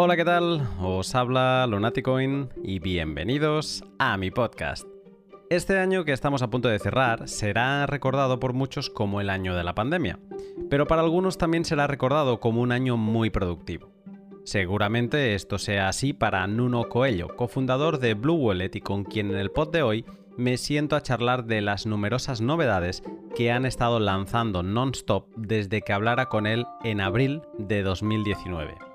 Hola, ¿qué tal? Os habla Lunaticoin y bienvenidos a mi podcast. Este año que estamos a punto de cerrar será recordado por muchos como el año de la pandemia, pero para algunos también será recordado como un año muy productivo. Seguramente esto sea así para Nuno Coelho, cofundador de Blue Wallet y con quien en el pod de hoy me siento a charlar de las numerosas novedades que han estado lanzando non-stop desde que hablara con él en abril de 2019.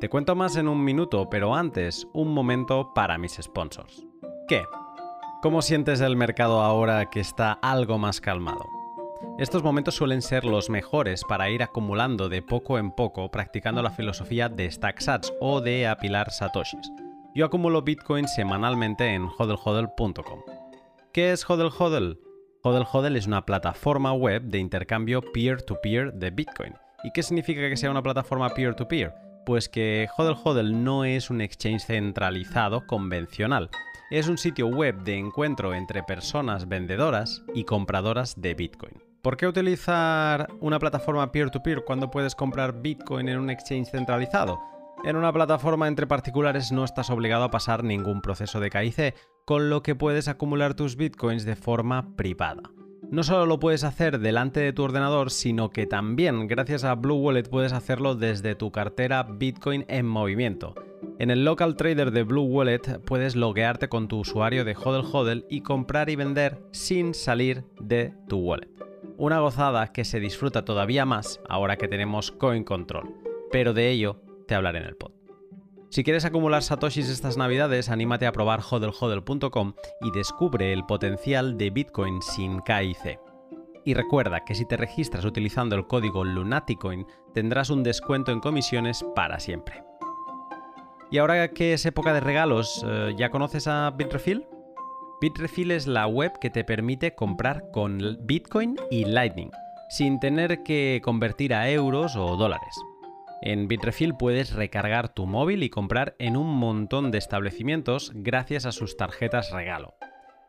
Te cuento más en un minuto, pero antes, un momento para mis sponsors. ¿Qué? ¿Cómo sientes el mercado ahora que está algo más calmado? Estos momentos suelen ser los mejores para ir acumulando de poco en poco practicando la filosofía de StackSats o de apilar satoshis. Yo acumulo Bitcoin semanalmente en hodlhodl.com. ¿Qué es HODL HODL? Es una plataforma web de intercambio peer-to-peer de Bitcoin. ¿Y qué significa que sea una plataforma peer-to-peer? Pues que HODL HODL no es un exchange centralizado convencional. Es un sitio web de encuentro entre personas vendedoras y compradoras de Bitcoin. ¿Por qué utilizar una plataforma peer-to-peer -peer cuando puedes comprar Bitcoin en un exchange centralizado? En una plataforma entre particulares no estás obligado a pasar ningún proceso de KIC, con lo que puedes acumular tus bitcoins de forma privada. No solo lo puedes hacer delante de tu ordenador, sino que también gracias a Blue Wallet puedes hacerlo desde tu cartera Bitcoin en movimiento. En el local trader de Blue Wallet puedes loguearte con tu usuario de HODL HODL y comprar y vender sin salir de tu wallet. Una gozada que se disfruta todavía más ahora que tenemos Coin Control, pero de ello hablar en el pod. Si quieres acumular satoshis estas navidades, anímate a probar hodlhodl.com y descubre el potencial de Bitcoin sin KIC. Y recuerda que si te registras utilizando el código Lunaticoin, tendrás un descuento en comisiones para siempre. Y ahora que es época de regalos, eh, ¿ya conoces a Bitrefill? Bitrefill es la web que te permite comprar con Bitcoin y Lightning, sin tener que convertir a euros o dólares. En Bitrefill puedes recargar tu móvil y comprar en un montón de establecimientos gracias a sus tarjetas regalo.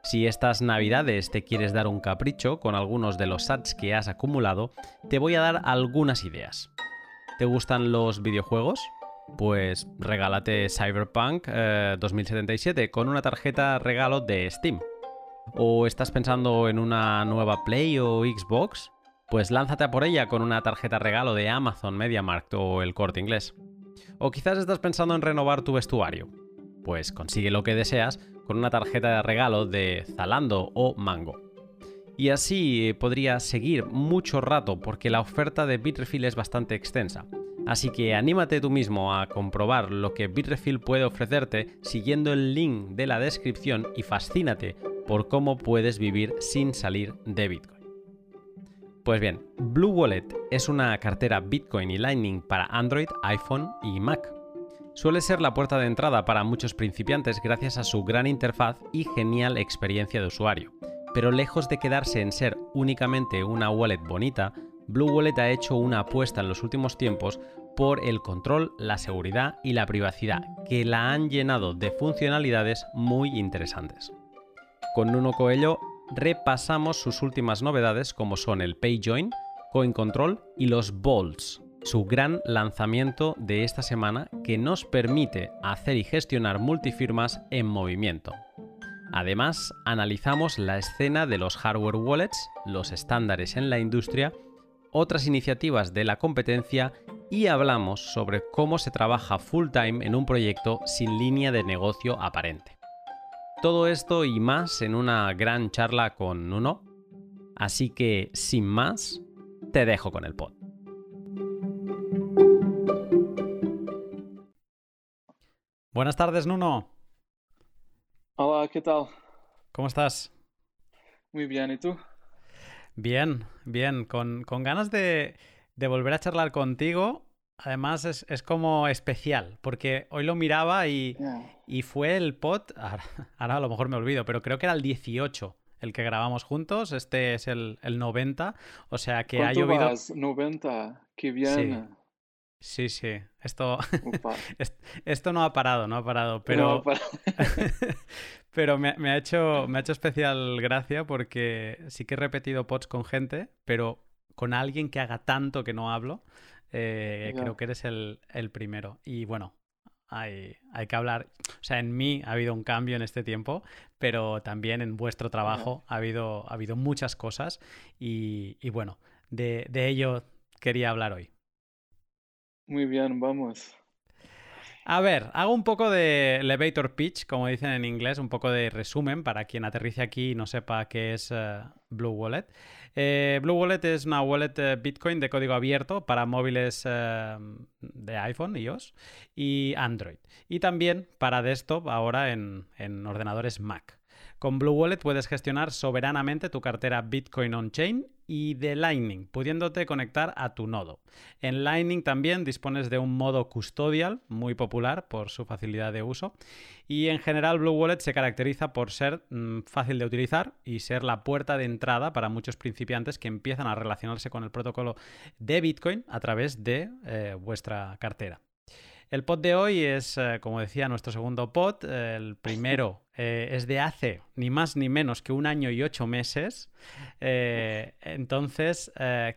Si estas navidades te quieres dar un capricho con algunos de los sats que has acumulado, te voy a dar algunas ideas. ¿Te gustan los videojuegos? Pues regálate Cyberpunk 2077 eh, con una tarjeta regalo de Steam. ¿O estás pensando en una nueva Play o Xbox? Pues lánzate a por ella con una tarjeta regalo de Amazon, MediaMarkt o el Corte Inglés. O quizás estás pensando en renovar tu vestuario. Pues consigue lo que deseas con una tarjeta de regalo de Zalando o Mango. Y así podría seguir mucho rato porque la oferta de Bitrefill es bastante extensa. Así que anímate tú mismo a comprobar lo que Bitrefill puede ofrecerte siguiendo el link de la descripción y fascínate por cómo puedes vivir sin salir de Bitcoin. Pues bien, Blue Wallet es una cartera Bitcoin y Lightning para Android, iPhone y Mac. Suele ser la puerta de entrada para muchos principiantes gracias a su gran interfaz y genial experiencia de usuario. Pero lejos de quedarse en ser únicamente una wallet bonita, Blue Wallet ha hecho una apuesta en los últimos tiempos por el control, la seguridad y la privacidad, que la han llenado de funcionalidades muy interesantes. Con Nuno Coelho repasamos sus últimas novedades como son el PayJoin, CoinControl y los Bolts, su gran lanzamiento de esta semana que nos permite hacer y gestionar multifirmas en movimiento. Además, analizamos la escena de los hardware wallets, los estándares en la industria, otras iniciativas de la competencia y hablamos sobre cómo se trabaja full time en un proyecto sin línea de negocio aparente. Todo esto y más en una gran charla con Nuno. Así que, sin más, te dejo con el pod. Buenas tardes, Nuno. Hola, ¿qué tal? ¿Cómo estás? Muy bien, ¿y tú? Bien, bien, con, ganas de, de volver a charlar contigo además es, como especial, porque hoy lo miraba y, fue el pot, ahora, a lo mejor me olvido, pero creo que era el 18 el que grabamos juntos, este es el, 90, o sea que ha llovido... Vas? 90, qué bien. Sí, sí, Esto, esto no ha parado, no ha parado, pero, pero me, ha hecho, me ha hecho especial gracia porque sí que he repetido pods con gente, pero con alguien que haga tanto que no hablo. Eh, creo que eres el, primero. Y bueno, hay, hay, que hablar. O sea, en mí ha habido un cambio en este tiempo, pero también en vuestro trabajo ha habido, ha habido muchas cosas y, y bueno, de, de ello quería hablar hoy. Muy bien, vamos. A ver, hago un poco de elevator pitch, como dicen en inglés, un poco de resumen para quien aterrice aquí y no sepa qué es eh, Blue Wallet. Eh, Blue Wallet es una wallet eh, Bitcoin de código abierto para móviles de iPhone, iOS y Android. Y también para desktop ahora en ordenadores Mac. Con Blue Wallet puedes gestionar soberanamente tu cartera Bitcoin on-chain y de Lightning, pudiéndote conectar a tu nodo. En Lightning también dispones de un modo custodial, muy popular por su facilidad de uso. Y en general Blue Wallet se caracteriza por ser mm, fácil de utilizar y ser la puerta de entrada para muchos principiantes que empiezan a relacionarse con el protocolo de Bitcoin a través de eh, vuestra cartera. El pod de hoy es, eh, como decía, nuestro segundo pod. el primero eh, es de hace ni más ni menos que un año y ocho meses. Eh, entonces,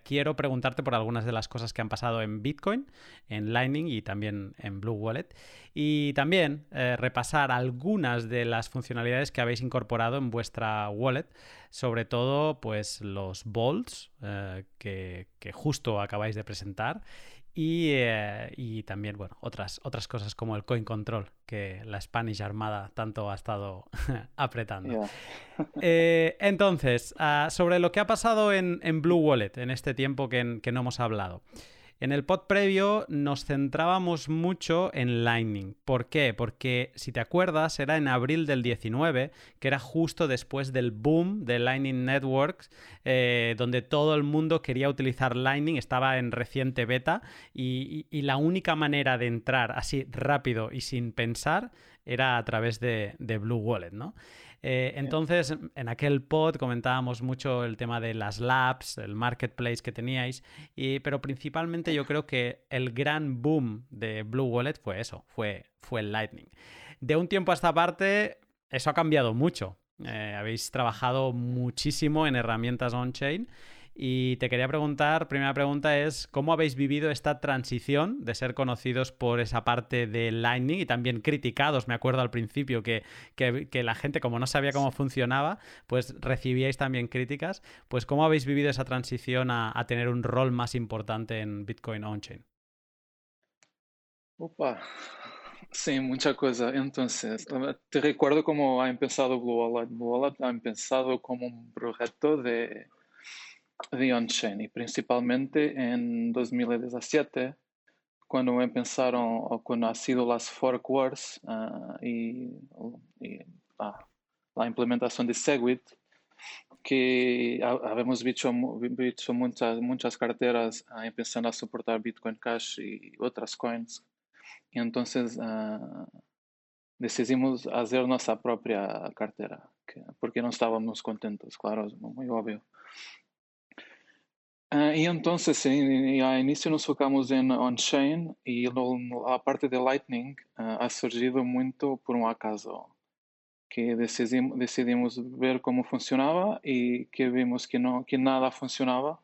quiero preguntarte por algunas de las cosas que han pasado en Bitcoin, en Lightning y también en Blue Wallet. Y también repasar algunas de las funcionalidades que habéis incorporado en vuestra wallet, sobre todo pues los bolts que, que justo acabáis de presentar eh, y, también, bueno, otras, otras cosas como el coin control, que la Spanish Armada tanto ha estado apretando. Eh, entonces, ah, sobre lo que ha pasado en, en, Blue Wallet en este tiempo que, que no hemos hablado. En el pod previo nos centrábamos mucho en Lightning. ¿Por qué? Porque si te acuerdas, era en abril del 19, que era justo después del boom de Lightning Networks, eh, donde todo el mundo quería utilizar Lightning, estaba en reciente beta y, la única manera de entrar así rápido y sin pensar era a través de, de Blue Wallet, ¿no? Eh, entonces, en aquel pod comentábamos mucho el tema de las labs, el marketplace que teníais, y, pero principalmente yo creo que el gran boom de Blue Wallet fue eso, fue, fue el Lightning. De un tiempo a esta parte, eso ha cambiado mucho. Eh, habéis trabajado muchísimo en herramientas on-chain y te quería preguntar, primera pregunta es, ¿cómo habéis vivido esta transición de ser conocidos por esa parte de Lightning y también criticados? Me acuerdo al principio que, la gente, como no sabía cómo funcionaba, pues recibíais también críticas. Pues ¿cómo habéis vivido esa transición a, tener un rol más importante en Bitcoin On-Chain? Opa, Sí, mucha cosa. Entonces, te recuerdo cómo ha empezado Blue Wallet. Blue Wallet ha empezado como un proyecto de de on-chain y principalmente en 2017 cuando empezaron o cuando ha sido las fork wars uh, y ah, la implementación de Segwit que habíamos visto, visto muchas, muchas carteras uh, empezando a soportar Bitcoin Cash y otras coins entonces uh, decidimos hacer nuestra propia cartera que, porque no estábamos contentos, claro, es muy obvio. Uh, y entonces, en, a inicio nos focamos en on-chain lo, a parte de Lightning uh, ha surgido muito por um acaso, que decidimos, decidimos ver como funcionava e que vimos que, não, que nada funcionava.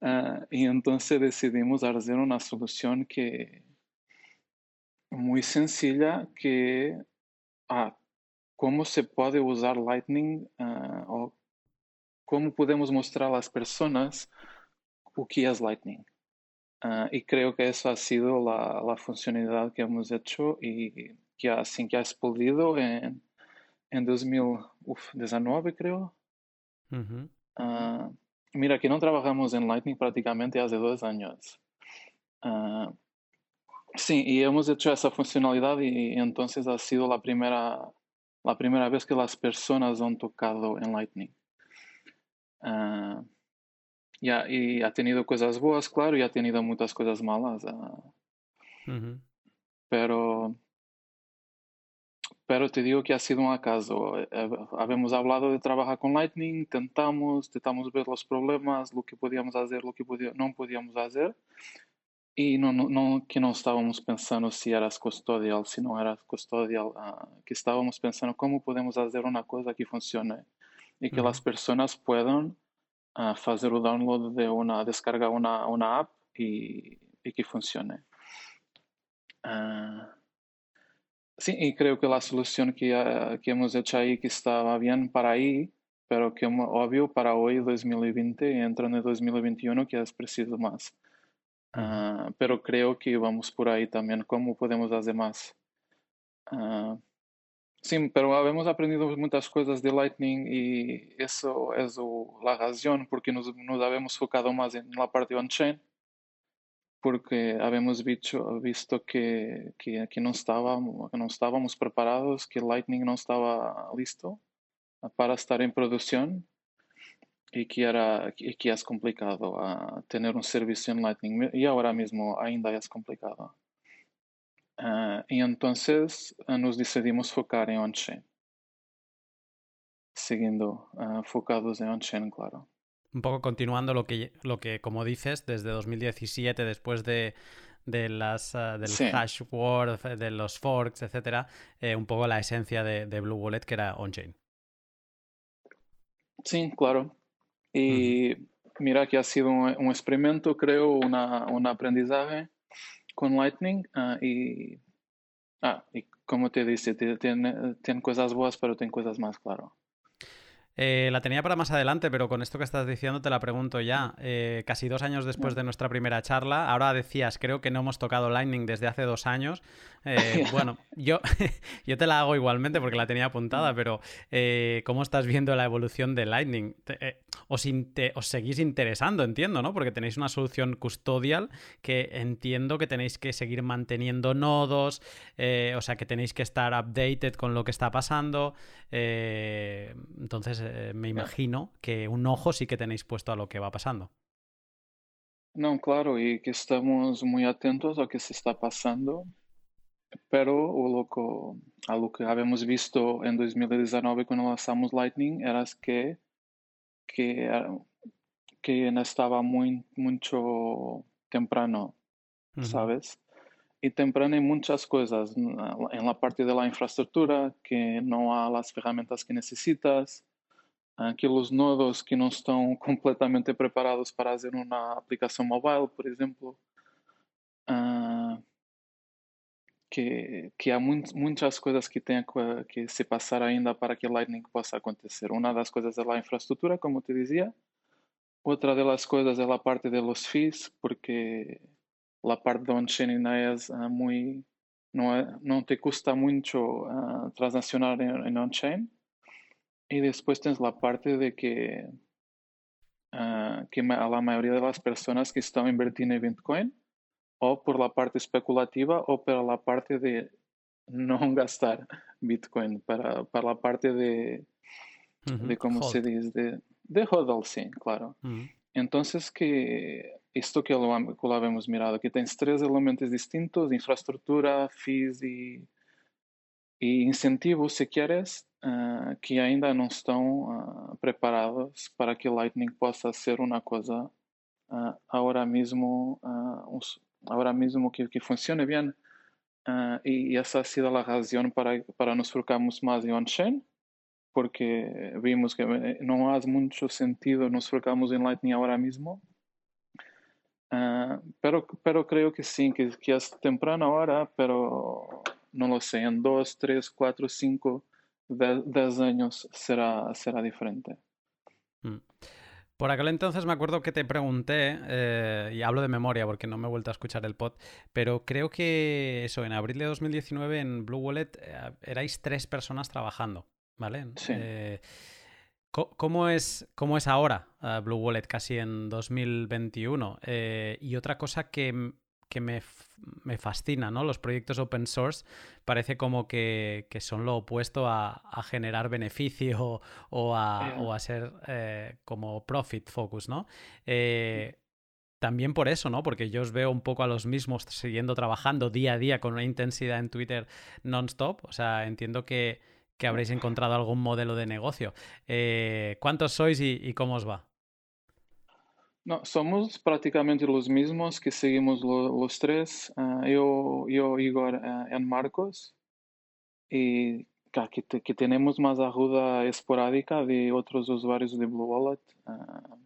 Uh, e então decidimos fazer uma solução que muito sencilla, que ah, como se pode usar Lightning ou como podemos mostrar às pessoas o que es Lightning. Uh, y creo que eso ha sido la, la, funcionalidad que hemos hecho y que así que ha explodido en, en 2019, creo. Uh, mira, que no trabajamos en Lightning prácticamente hace dos años. Uh, sí, y hemos hecho esa funcionalidad y, y, entonces ha sido la primera, la primera vez que las personas han tocado en Lightning. Y ha tenido cosas buenas, claro, y ha tenido muchas cosas malas. Uh, Pero pero te digo que ha sido un acaso. Eh, eh, habíamos hablado de trabajar con Lightning, tentamos, tentamos ver los problemas, lo que podíamos hacer, lo que no podíamos hacer. Y no, no, no, que no estábamos pensando si eras custodial, si no eras custodial, uh, que estábamos pensando cómo podemos hacer una cosa que funcione y que uh -huh. las personas puedan a fazer o download de uma, descargar uma, uma app e, e que funcione. Uh, Sí, y creo que la solución que, que hemos hecho ahí que estaba bien para ahí, pero que obvio para hoy 2020 y entra en 2021 que es preciso más. Uh, pero creo que vamos por ahí también, cómo podemos hacer más. Sim, pero hemos aprendido muitas coisas de Lightning e isso é a razão porque nos, nos habemos focado mais na parte on-chain porque habíamos visto, visto que, que, que, no estábamos, que no estábamos preparados, que Lightning no estaba listo para estar en producción y que, era, que es complicado uh, tener un servicio en Lightning y ahora mismo ainda es complicado. Uh, y entonces uh, nos decidimos focar en on-chain, siguiendo focados en on-chain, claro un poco continuando lo que, lo que como dices, desde 2017, después de, de las, uh, del hash word, de los forks, etcétera, eh, un poco la esencia de, de, Blue Wallet que era on-chain. Sí, claro. Y mira que ha sido un, un experimento, creo, una, un aprendizaje con Lightning. Uh, y, ah, y como te dice, tiene, tiene cosas buenas, pero tiene cosas más, claro. Eh, la tenía para más adelante, pero con esto que estás diciendo te la pregunto ya. Eh, casi dos años después de nuestra primera charla, ahora decías, creo que no hemos tocado Lightning desde hace dos años. Eh, bueno, yo, yo te la hago igualmente porque la tenía apuntada, mm. pero ¿cómo estás viendo la evolución de Lightning? os, os, seguís interesando, entiendo, ¿no? Porque tenéis una solución custodial que entiendo que tenéis que seguir manteniendo nodos, o sea, que tenéis que estar updated con lo que está pasando. entonces, eh, me imagino que un ojo sí que tenéis puesto a lo que va pasando. No, claro, y que estamos muy atentos a lo que se está pasando, pero lo a lo que habíamos visto en 2019 cuando lanzamos Lightning era que, que, que estaba muy, mucho temprano, ¿sabes? y temprano en muchas cosas, en la parte de la infraestructura, que no hay las herramientas que necesitas, aqueles nodos que não estão completamente preparados para fazer uma aplicação mobile, por exemplo. Uh, que, que há muito, muitas coisas que têm que, se passar ainda para que Lightning possa acontecer. Uma das coisas é a infraestrutura, como te dizia. Outra das coisas é a parte de los fees, porque a parte de on-chain é uh, muito, não, é, não te custa muito uh, transacionar em on-chain. Y después tienes la parte de que, uh, que a la mayoría de las personas que están invirtiendo en Bitcoin, o por la parte especulativa o por la parte de no gastar Bitcoin, para, para la parte de, uh -huh. de ¿cómo Hold. se dice? De, de hodl, sí, claro. Uh -huh. Entonces, que esto que lo, que lo habíamos mirado, que tienes tres elementos distintos, infraestructura, fees y, y incentivos, si quieres, ah, que ainda não estão uh, preparadas para que Lightning possa ser uma coisa uh, agora mesmo agora mesmo que, que funcione bem. E, essa ha sido a razão para para nos focarmos mais em on-chain porque vimos que eh, não há muito sentido nos focarmos em Lightning agora mesmo. Uh, pero, pero creio que sim, que, que é es temprano hora, pero não lo em en 2, 3, 4, 5, de 10 años será, será diferente. Mm. Por aquel entonces me acuerdo que te pregunté, eh, y hablo de memoria porque no me he vuelto a escuchar el pod, pero creo que eso, en abril de 2019 en Blue Wallet eh, erais tres personas trabajando, ¿vale? Sí. Eh, ¿Cómo es, ¿Cómo es ahora eh, Blue Wallet casi en 2021? Y otra cosa que que me, me, fascina, ¿no? Los proyectos open source parece como que, que son lo opuesto a, a generar beneficio o a, o a ser eh, como profit focus, ¿no? Eh, también por eso, ¿no? Porque yo os veo un poco a los mismos siguiendo trabajando día a día con una intensidad en Twitter non-stop. O sea, entiendo que, que, habréis encontrado algún modelo de negocio. Eh, ¿Cuántos sois y, y cómo os va? No, somos prácticamente los mismos que seguimos lo, los tres. Uh, yo, yo, Igor uh, en Marcos. Y que, que, tenemos más ayuda esporádica de otros usuarios de Blue Wallet. Uh,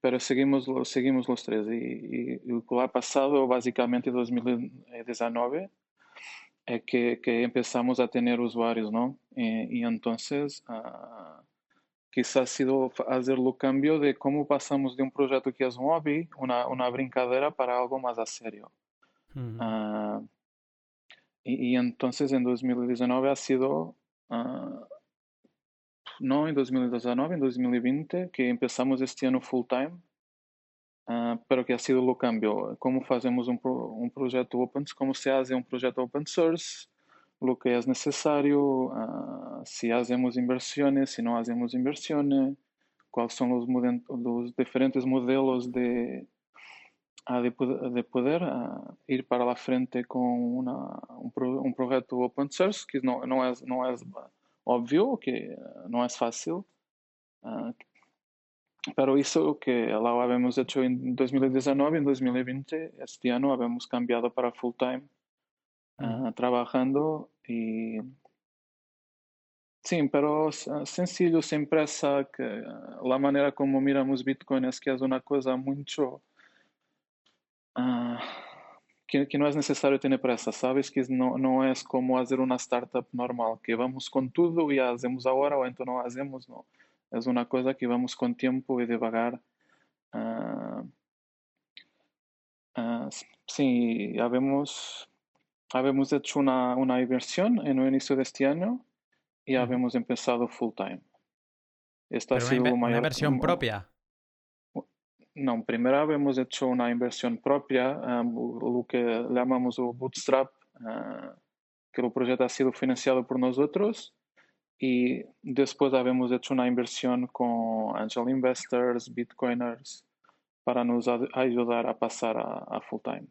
pero seguimos, seguimos los tres. Y, y, y, lo que ha pasado básicamente en 2019 es que, que empezamos a tener usuarios, ¿no? Eh, y entonces uh, quizás ha sido hacer el cambio de cómo pasamos de un proyecto que es un hobby, una, una brincadera, para algo más a serio. Uh, y, y, entonces en 2019 ha sido, uh, no en 2019, en 2020, que empezamos este año full time Uh, pero que ha sido o cambio. Como fazemos um, um projeto open, como se hace um projeto open source, o que é necessário, uh, se fazemos inversões, se não fazemos inversões, quais são os, os diferentes modelos de, uh, de, de poder ir para a frente com uma, um, pro, um projeto open source, que não, não, é, não é óbvio, que não é fácil, Pero eso que lo habíamos hecho en 2019, en 2020, este año habíamos cambiado para full time uh, trabajando y sí, pero sencillo, sin presa, que uh, la manera como miramos Bitcoin es que es una cosa mucho uh, que, que, no es necesario tener presa, sabes que no, no es como hacer una startup normal, que vamos con todo y hacemos ahora o entonces no hacemos, no es una cosa que vamos con tiempo y devagar. Uh, uh, sí, habemos, habemos hecho una, una, inversión en el inicio de este año y uh habíamos empezado full time. Esta ha sido una, inversión propia. No, primero habíamos hecho una inversión propia, lo que llamamos o bootstrap, que el proyecto ha sido financiado por nosotros y después habíamos hecho una inversión con angel investors, bitcoiners, para nos ayudar a pasar a, full time.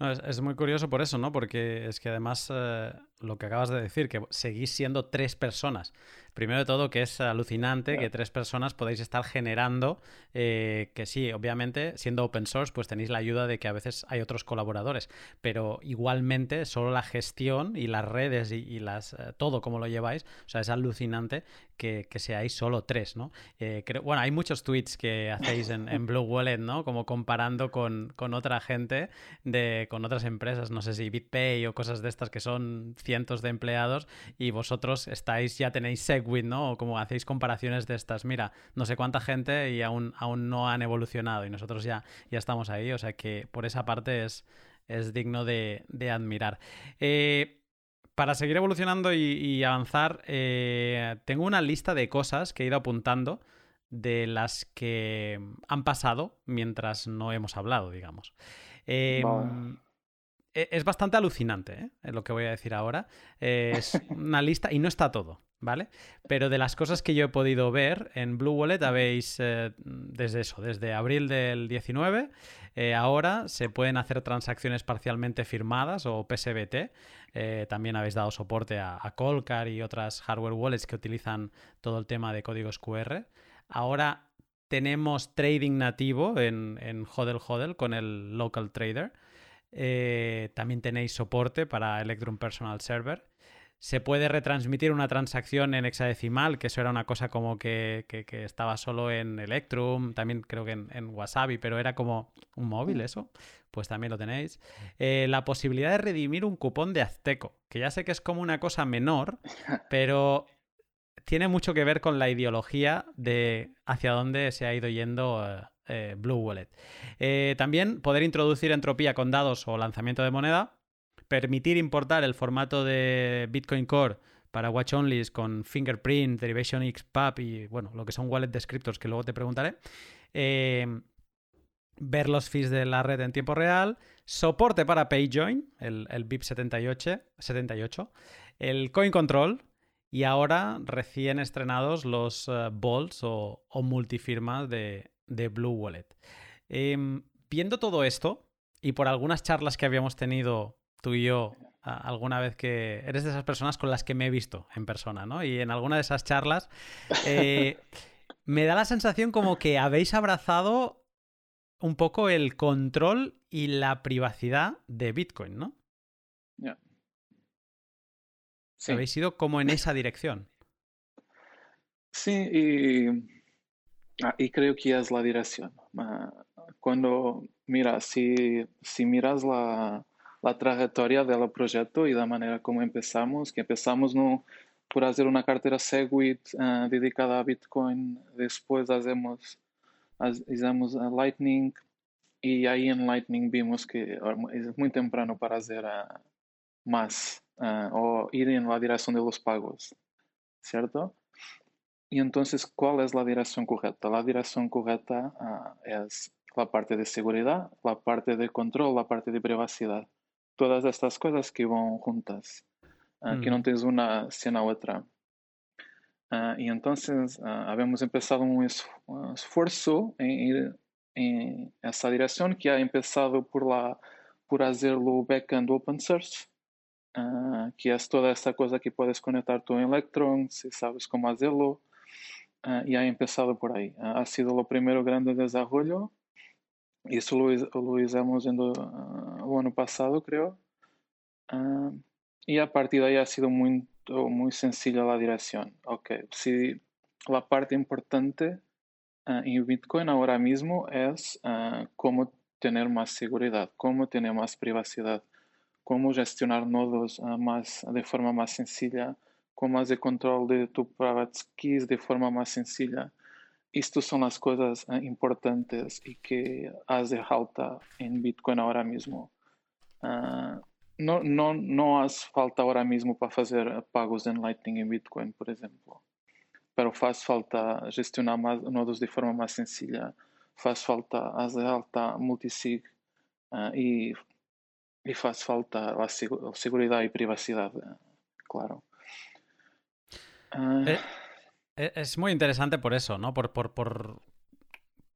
Es, muy curioso por eso, ¿no? Porque es que además eh, lo que acabas de decir, que seguís siendo tres personas. Primero de todo, que es alucinante que tres personas podáis estar generando, eh, que sí, obviamente, siendo open source, pues tenéis la ayuda de que a veces hay otros colaboradores, pero igualmente solo la gestión y las redes y, las eh, todo como lo lleváis, o sea, es alucinante que, seáis solo tres, ¿no? Eh, bueno, hay muchos tweets que hacéis en, Blue Wallet, ¿no? Como comparando con, con, otra gente, de, con otras empresas, no sé si BitPay o cosas de estas que son cientos de empleados y vosotros estáis, ya tenéis Segwit, ¿no? O como hacéis comparaciones de estas, mira, no sé cuánta gente y aún, aún no han evolucionado y nosotros ya, ya estamos ahí, o sea que por esa parte es, es digno de, admirar. Eh, para seguir evolucionando y, avanzar, eh, tengo una lista de cosas que he ido apuntando de las que han pasado mientras no hemos hablado, digamos. Em, es bastante alucinante ¿eh? lo que voy a decir ahora. Es una lista y no está todo, ¿vale? Pero de las cosas que yo he podido ver en Blue Wallet habéis, eh, desde eso, desde abril del 19, eh, ahora se pueden hacer transacciones parcialmente firmadas o PSBT. también habéis dado soporte a, a Colcar y otras hardware wallets que utilizan todo el tema de códigos QR. Ahora tenemos trading nativo en, en Hodel Hodel con el local trader. Eh, también tenéis soporte para Electrum Personal Server. Se puede retransmitir una transacción en hexadecimal, que eso era una cosa como que, estaba solo en Electrum, también creo que en, Wasabi, pero era como un móvil mm. eso. Pues también lo tenéis. Eh, la posibilidad de redimir un cupón de Azteco, que ya sé que es como una cosa menor, pero tiene mucho que ver con la ideología de hacia dónde se ha ido yendo eh, Blue Wallet. Eh, también poder introducir entropía con dados o lanzamiento de moneda, permitir importar el formato de Bitcoin Core para watch onlys con Fingerprint, Derivation X, PUB y bueno, lo que son wallet descriptors que luego te preguntaré. Eh, ver los fees de la red en tiempo real, soporte para PayJoin, el, el BIP 78, 78, el Coin Control, y ahora recién estrenados los bolts o, o multifirmas de, de Blue Wallet. Em, viendo todo esto, y por algunas charlas que habíamos tenido tú y yo alguna vez que eres de esas personas con las que me he visto en persona, ¿no? Y en alguna de esas charlas eh, me da la sensación como que habéis abrazado un poco el control y la privacidad de Bitcoin, ¿no? Habéis ido como en esa dirección. Sí, y y creo que es la dirección. Ah, cuando, mira, si, si miras la, a trajetória do projeto e da maneira como começamos, que começamos no, por fazer uma carteira Segwit uh, dedicada a Bitcoin, depois fazemos, fizemos a Lightning e aí em Lightning vimos que é muito temprano para fazer uh, mais uh, ou ir na direção de los pagos, certo? E então, qual é a direção correta? A direção correta é a parte de segurança, a parte de controle, a parte de privacidade. Todas estas coisas que vão juntas, uh, que não tens uma sem a outra. Uh, e então, uh, havemos começado um esforço em ir em essa direção, que ha começado por lá, por fazer o backend open source, uh, que é toda essa coisa que puedes conectar tu Electron, si sabes como hacerlo, uh, y ha empezado por ahí. Uh, ha sido o primeiro grande desarrollo. Isso lo, lo hicimos en do, o ano passado, creo. e a partir daí ha sido muito, muito sencilla a direção. Ok, si la parte importante em Bitcoin agora mesmo é como ter mais segurança, como ter mais privacidade como gestionar nodos más, de forma mais sencilla, como hacer control de tu private keys de forma mais sencilla. Isto são as coisas uh, importantes e que hace falta em Bitcoin agora mesmo. Uh, não, não, não faz falta agora mesmo para fazer pagos em Lightning em Bitcoin, por exemplo. Pero faz falta gestionar mais, nodos de forma mais sencilla. Faz falta fazer falta multisig uh, e y faz falta la seguridad y privacidad, claro. Uh... Es muy interesante por eso, ¿no? Por, por, por,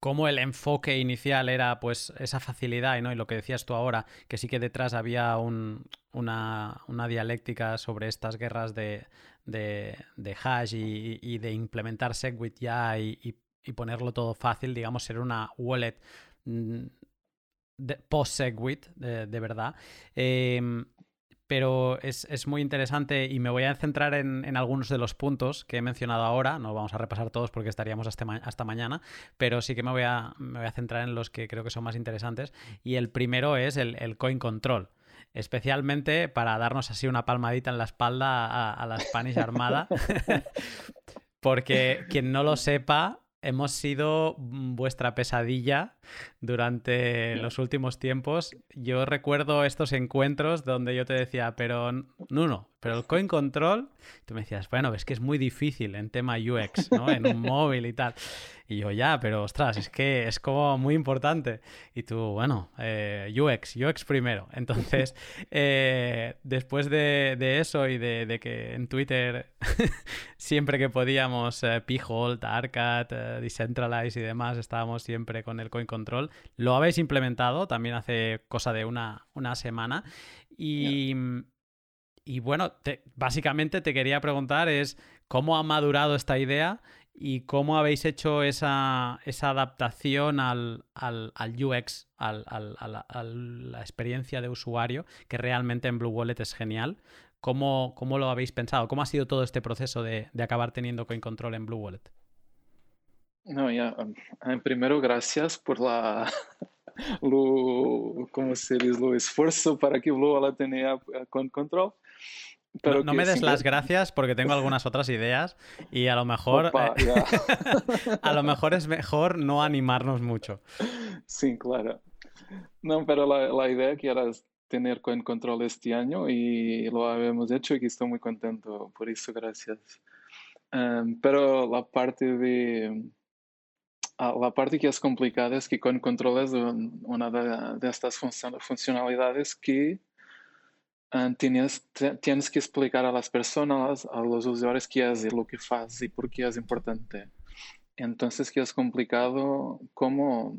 cómo el enfoque inicial era pues esa facilidad ¿no? y lo que decías tú ahora, que sí que detrás había un, una, una, dialéctica sobre estas guerras de, de, de hash y, y, de implementar SegWit ya y, y, ponerlo todo fácil, digamos, ser una wallet mm, post-Segwit, de, verdad. Em, pero es, muy interesante y me voy a centrar en, algunos de los puntos que he mencionado ahora. No vamos a repasar todos porque estaríamos hasta, hasta mañana, pero sí que me voy, a, me voy, a, centrar en los que creo que son más interesantes. Y el primero es el, coin control. Especialmente para darnos así una palmadita en la espalda a, a la Spanish Armada. porque quien no lo sepa, hemos sido vuestra pesadilla durante los últimos tiempos. Yo recuerdo estos encuentros donde yo te decía, pero no, no, pero el coin control, tú me decías, bueno, es que es muy difícil en tema UX, ¿no? En un móvil y tal. Y yo, ya, pero ostras, es que es como muy importante. Y tú, bueno, eh, UX, UX primero. Entonces, eh, después de, eso y de, que en Twitter, siempre que podíamos, eh, P-Hold, Arcat, Decentralize y demás, estábamos siempre con el coin control, lo habéis implementado también hace cosa de una, una semana. Y. Y bueno, básicamente te quería preguntar es cómo ha madurado esta idea y cómo habéis hecho esa, adaptación al, UX, al, a la experiencia de usuario, que realmente en Blue Wallet es genial. ¿Cómo, cómo lo habéis pensado? ¿Cómo ha sido todo este proceso de, acabar teniendo coin control en Blue Wallet? No, ya, em, primero gracias por la, lo, esfuerzo para que Blue Wallet tenga coin control no, me des las gracias porque tengo algunas otras ideas y a lo mejor eh, a lo mejor es mejor no animarnos mucho. Sí, claro. No, pero la, la idea que era tener con control este año y lo habíamos hecho y estoy muy contento por eso, gracias. Em, pero la parte de ah, la parte que es complicada es que con control es una de, de estas funcionalidades que tienes, tienes que explicar a las personas, a los usuarios qué es lo que haces y por qué es importante. Entonces, que es complicado cómo,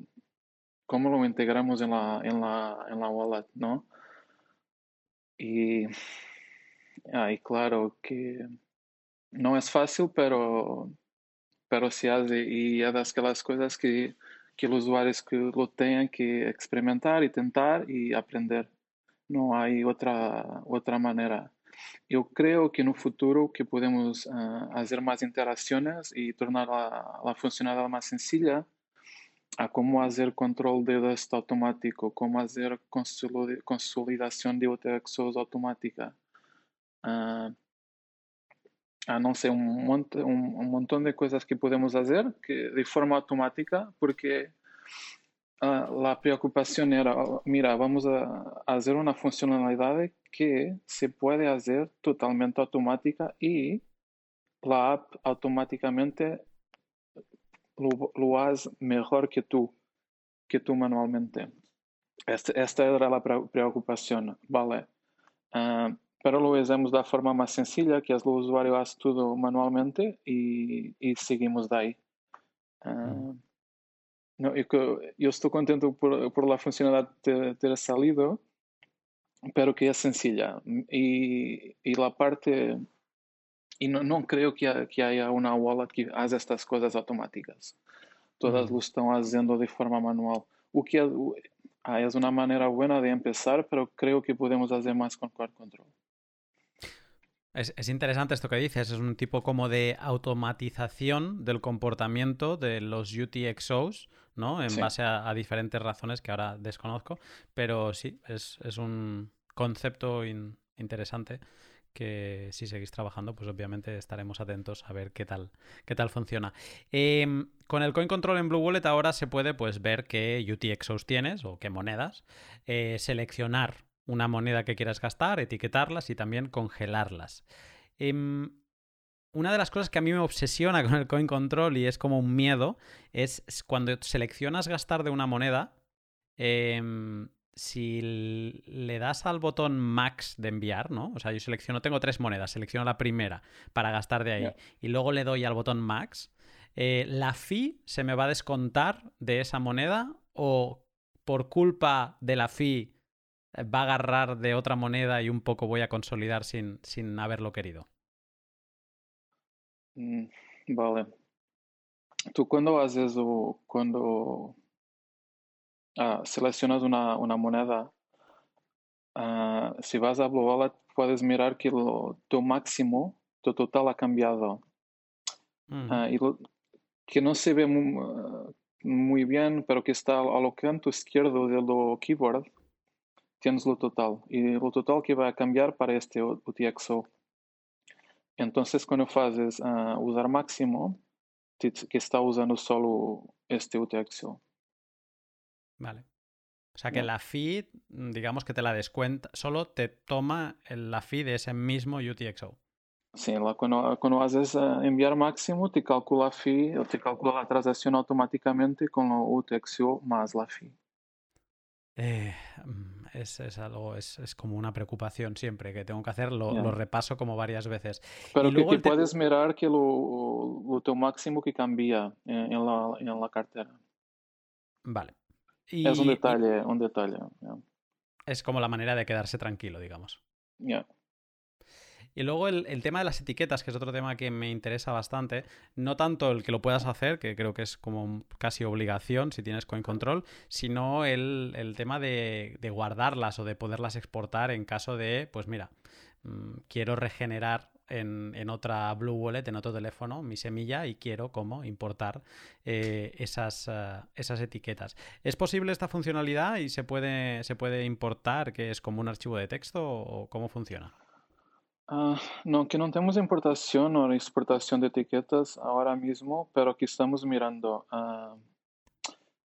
cómo lo integramos en la, en la, en la wallet, ¿no? Y, ahí claro que no es fácil, pero, pero se hace y es de aquellas cosas que, que los usuarios que lo tengan que experimentar y tentar y aprender no hay otra, otra manera. Yo creo que en un futuro que podemos ah, hacer más interacciones y tornar la, la funcionalidad más sencilla, a cómo hacer control de deste automático, cómo hacer consolidación de UTXOs automática. Uh, a no sé, un, monte, un, un, montón de cosas que podemos hacer que de forma automática, porque uh, la preocupación era, mira, vamos a, hacer una funcionalidad que se puede hacer totalmente automática y la app automáticamente lo, lo hace mejor que tú, que tú manualmente. Esta, esta era la preocupación, ¿vale? Uh, pero lo hacemos da forma más sencilla, que es o usuario hace tudo manualmente e seguimos daí. Uh, no, eu, eu, estou contente por, por la ter, ter salido, pero que é sencilla. E, e la parte y no, no creo que, que, haya una wallet que haga estas cosas automáticas. Todas lo están haciendo de forma manual. O que ah, es una manera buena de empezar, pero creo que podemos hacer más con Core Control. Es, es, interesante esto que dices, es un tipo como de automatización del comportamiento de los UTXOs, ¿no? En base a, a, diferentes razones que ahora desconozco, pero sí, es, es un concepto in, interesante que si seguís trabajando, pues obviamente estaremos atentos a ver qué tal, qué tal funciona. Em, con el Coin Control en Blue Wallet ahora se puede pues, ver qué UTXOs tienes o qué monedas, eh, seleccionar una moneda que quieras gastar, etiquetarlas y también congelarlas. Em, una de las cosas que a mí me obsesiona con el Coin Control y es como un miedo es cuando seleccionas gastar de una moneda, eh, si le das al botón max de enviar, ¿no? O sea, yo selecciono, tengo tres monedas, selecciono la primera para gastar de ahí y luego le doy al botón max, eh, ¿la fee se me va a descontar de esa moneda o por culpa de la fee va a agarrar de otra moneda y un poco voy a consolidar sin, sin haberlo querido? Mm, vale. Tú cuando haces o cuando uh, seleccionas una, una moneda, uh, si vas a Blue Wallet puedes mirar que lo, tu máximo, tu total ha cambiado. Mm. Uh, y lo, que no se ve muy, muy, bien, pero que está al, al canto izquierdo del keyboard, tienes lo total. Y lo total que va a cambiar para este UTXO. Entonces, cuando haces usar máximo, que está usando solo este UTXO. Vale. O sea que la fee, mm, digamos que te la descuenta, solo te toma la fee de ese mismo UTXO. Sí, cuando, cuando, haces uh, enviar máximo, te calcula fee, te calcula la transacción automáticamente con lo UTXO más la fee. Eh, mm, es, es, algo, es, es, como una preocupación siempre que tengo que hacer, lo, yeah. lo repaso como varias veces. Pero y que te, te, puedes mirar que lo, lo, lo máximo que cambia en, en, la, en la cartera. Vale. Y, es un detalle, un detalle. Yeah. Es como la manera de quedarse tranquilo, digamos. Yeah. Y luego el, el, tema de las etiquetas, que es otro tema que me interesa bastante. No tanto el que lo puedas hacer, que creo que es como casi obligación si tienes Coin Control, sino el, el tema de, de, guardarlas o de poderlas exportar en caso de, pues mira, mmm, quiero regenerar en, en, otra Blue Wallet, en otro teléfono, mi semilla y quiero como importar eh, esas, uh, esas etiquetas. ¿Es posible esta funcionalidad y se puede, se puede importar, que es como un archivo de texto o cómo funciona? Uh, no, que no tenemos importación o exportación de etiquetas ahora mismo, pero que estamos mirando. Uh,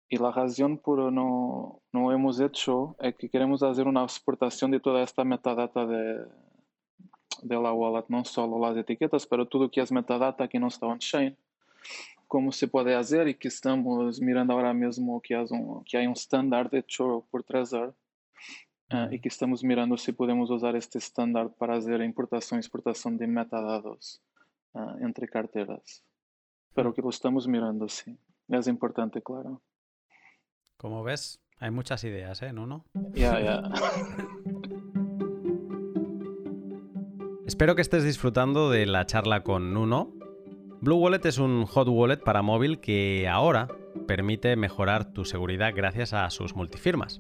y la razón por no, no hemos hecho es que queremos hacer una exportación de toda esta metadata de, de la wallet, não só as etiquetas, pero tudo que é metadata que não está on-chain, como se pode fazer e que estamos mirando agora mesmo que há um, que há um standard hecho por Trezor uh, e que estamos mirando se podemos usar este standard para fazer importação e exportação de metadados uh, entre carteiras. Pero que lo estamos mirando, sim. É importante, claro. Como ves, hay muchas ideas, ¿eh, Nuno? Ya, yeah, ya. Yeah. Espero que estés disfrutando de la charla con Nuno. Blue Wallet es un hot wallet para móvil que ahora permite mejorar tu seguridad gracias a sus multifirmas.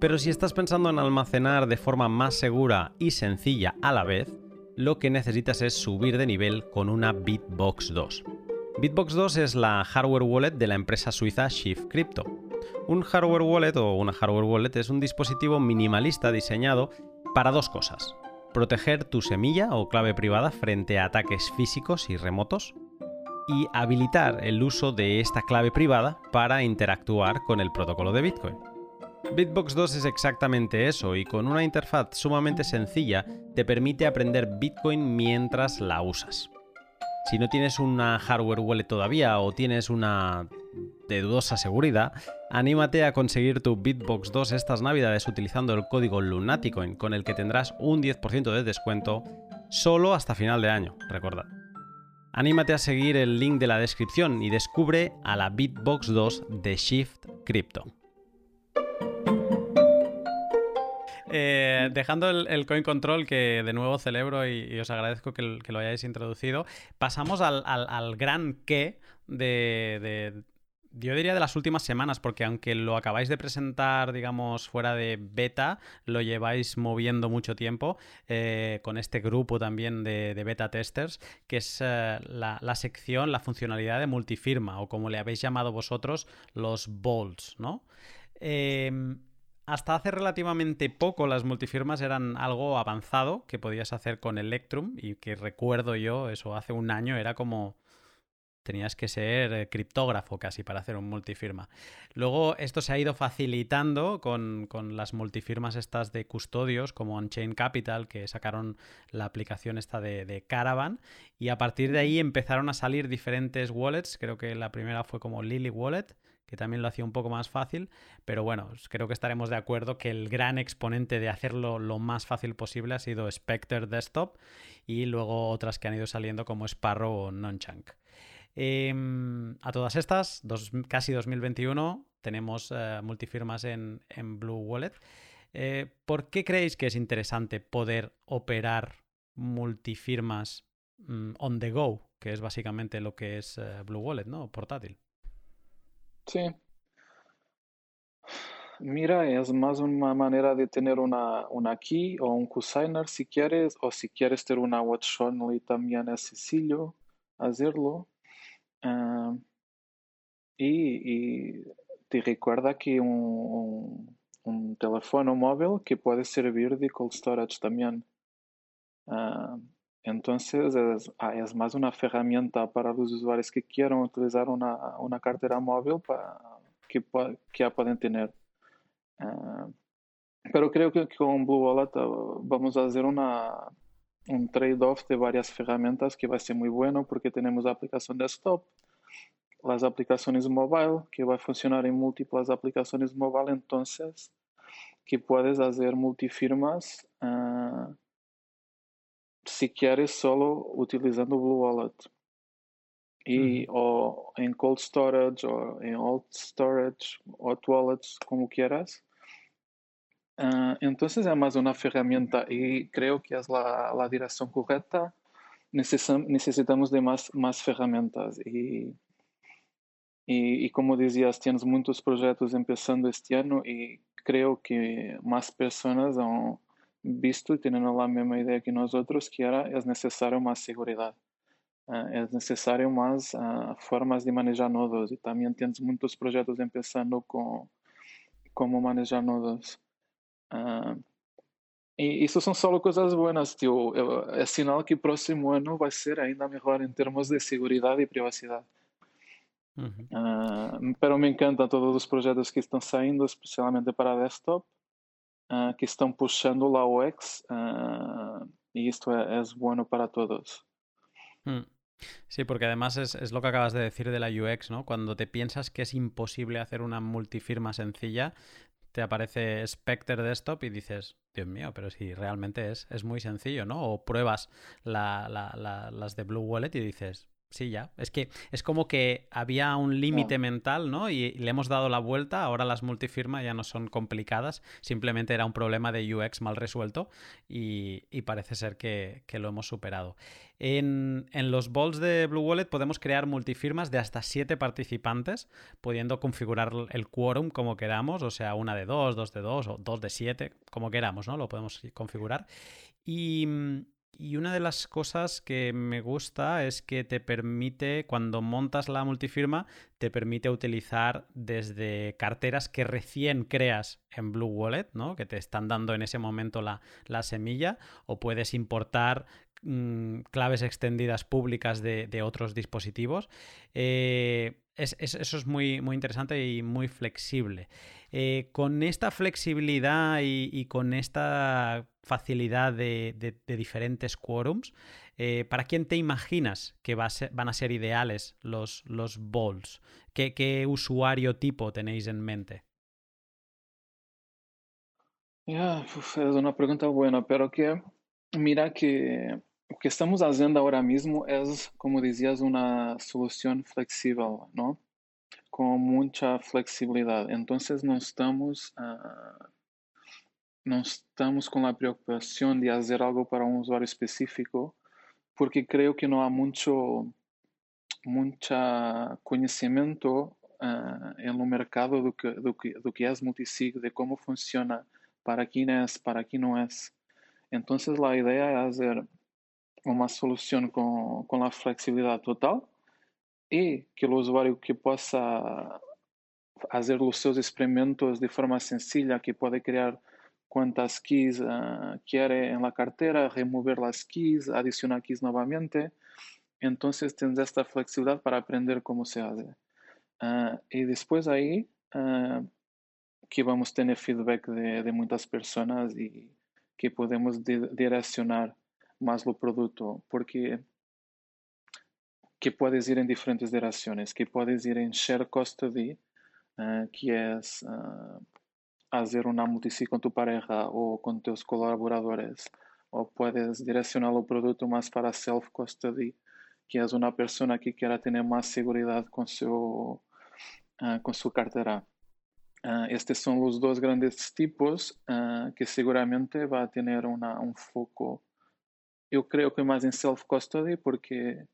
Pero si estás pensando en almacenar de forma más segura y sencilla a la vez, lo que necesitas es subir de nivel con una Bitbox 2. Bitbox 2 es la hardware wallet de la empresa suiza Shift Crypto. Un hardware wallet o una hardware wallet es un dispositivo minimalista diseñado para dos cosas. Proteger tu semilla o clave privada frente a ataques físicos y remotos y habilitar el uso de esta clave privada para interactuar con el protocolo de Bitcoin. Bitbox 2 es exactamente eso y con una interfaz sumamente sencilla te permite aprender Bitcoin mientras la usas. Si no tienes una hardware wallet todavía o tienes una de dudosa seguridad, anímate a conseguir tu Bitbox 2 estas navidades utilizando el código Lunaticoin con el que tendrás un 10% de descuento solo hasta final de año, recordad. Anímate a seguir el link de la descripción y descubre a la Bitbox 2 de Shift Crypto. Eh, dejando el, coin control, que de nuevo celebro y, os agradezco que, lo hayáis introducido, pasamos al, gran qué de, yo diría de las últimas semanas, porque aunque lo acabáis de presentar, digamos, fuera de beta, lo lleváis moviendo mucho tiempo eh, con este grupo también de, beta testers, que es eh, la, sección, la funcionalidad de multifirma, o como le habéis llamado vosotros, los bolts, ¿no? Em, hasta hace relativamente poco las multifirmas eran algo avanzado que podías hacer con Electrum y que recuerdo yo, eso hace un año era como tenías que ser eh, criptógrafo casi para hacer un multifirma. Luego esto se ha ido facilitando con, las multifirmas estas de custodios como OnChain Capital que sacaron la aplicación esta de, de, Caravan y a partir de ahí empezaron a salir diferentes wallets, creo que la primera fue como Lily Wallet que también lo hacía un poco más fácil, pero bueno, creo que estaremos de acuerdo que el gran exponente de hacerlo lo más fácil posible ha sido Spectre Desktop y luego otras que han ido saliendo como Sparrow o Nonchunk. Em, a todas estas, casi 2021, tenemos eh, multifirmas en, Blue Wallet. Eh, ¿Por qué creéis que es interesante poder operar multifirmas mm, on the go, que es básicamente lo que es eh, Blue Wallet, ¿no? Portátil. Sí. Mira, es más una manera de tener una, una key o un cosigner si quieres, o si quieres tener una watch only también es sencillo hacerlo. Ah, y, te recuerda que un, un, teléfono móvil que puede servir de cold storage también. Entonces es, ah, es, más una herramienta para los usuarios que quieran utilizar una, una cartera móvil para, que, que ya pueden tener. pero creo que con Blue Wallet vamos a hacer una, un trade-off de varias herramientas que va a ser muy bueno porque tenemos la aplicación desktop, las aplicaciones mobile, que va a funcionar en múltiples aplicaciones mobile, entonces que puedes hacer multifirmas uh, si quieres solo utilizando Blue Wallet. Y o en cold storage o en alt storage, hot wallets, como quieras. Ah, entonces es más una herramienta y creo que es la, la dirección correcta. necesitamos de más, más herramientas y, y, y, como decías, tienes muchos proyectos empezando este año y creo que más personas han visto y tienen la misma idea que nosotros que ahora es necesario más seguridad. Uh, es necesario más uh, formas de manejar nodos y también tienes muchos proyectos empezando con cómo manejar nodos. Ah, e isso são só coisas boas, tio. É sinal que o próximo ano vai ser ainda melhor em termos de segurança e privacidade. Uhum. Uh, pero me encantam todos os projetos que estão saindo, especialmente para desktop, uh, que estão puxando la UX, uh, e isto é, é bueno para todos. Hum. Sí, porque además es, es, lo que acabas de decir de la UX, ¿no? Cuando te piensas que es imposible hacer una multifirma sencilla, te aparece Spectre Desktop y dices, Dios mío, pero si realmente es, es muy sencillo, ¿no? O pruebas las de Blue Wallet y dices, Sí, ya. Es que es como que había un límite mental, ¿no? Y le hemos dado la vuelta. Ahora las multifirmas ya no son complicadas. Simplemente era un problema de UX mal resuelto y, parece ser que, lo hemos superado. En, los balls de Blue Wallet podemos crear multifirmas de hasta siete participantes, pudiendo configurar el quórum como queramos, o sea, una de dos, dos de dos o dos de siete, como queramos, ¿no? Lo podemos configurar. Y y una de las cosas que me gusta es que te permite, cuando montas la multifirma, te permite utilizar desde carteras que recién creas en Blue Wallet, ¿no? Que te están dando en ese momento la, semilla, o puedes importar mm, claves extendidas públicas de, otros dispositivos. Eh, eso es muy, muy interesante y muy flexible. Eh, con esta flexibilidad y, con esta facilidad de, diferentes quórums, eh, ¿para quién te imaginas que van a ser ideales los, los balls? ¿Qué, usuario tipo tenéis en mente? es una pregunta buena, pero que mira que lo que estamos haciendo ahora mismo es, como decías, una solución flexible, ¿no? Con mucha flexibilidad. Entonces no estamos, uh, no estamos con la preocupación de hacer algo para un usuario específico, porque creo que no hay mucho, mucho conocimiento uh, en el mercado de que, do que, do que es multisig, de cómo funciona, para quién es, para quién no es. Entonces la idea es hacer uma solução com, com a flexibilidade total e que o usuário que possa fazer os seus experimentos de forma sencilla, que pode criar quantas keys uh, quiere en la cartera, remover las keys, adicionar keys novamente. Entonces tienes esta flexibilidad para aprender cómo se hace. Uh, y después ahí uh, que vamos a tener feedback de, de muchas personas y que podemos direccionar más lo producto, porque que puedes ir en diferentes direcciones, que puedes ir en share custody, uh, que es uh, hacer una multisig con tu pareja o con tus colaboradores, o puedes direccionar el producto más para self custody, que es una persona que quiera tener más seguridad con su, uh, con su cartera. estos son los grandes tipos que seguramente va a tener una, un foco eu creio que mais em self-custody porque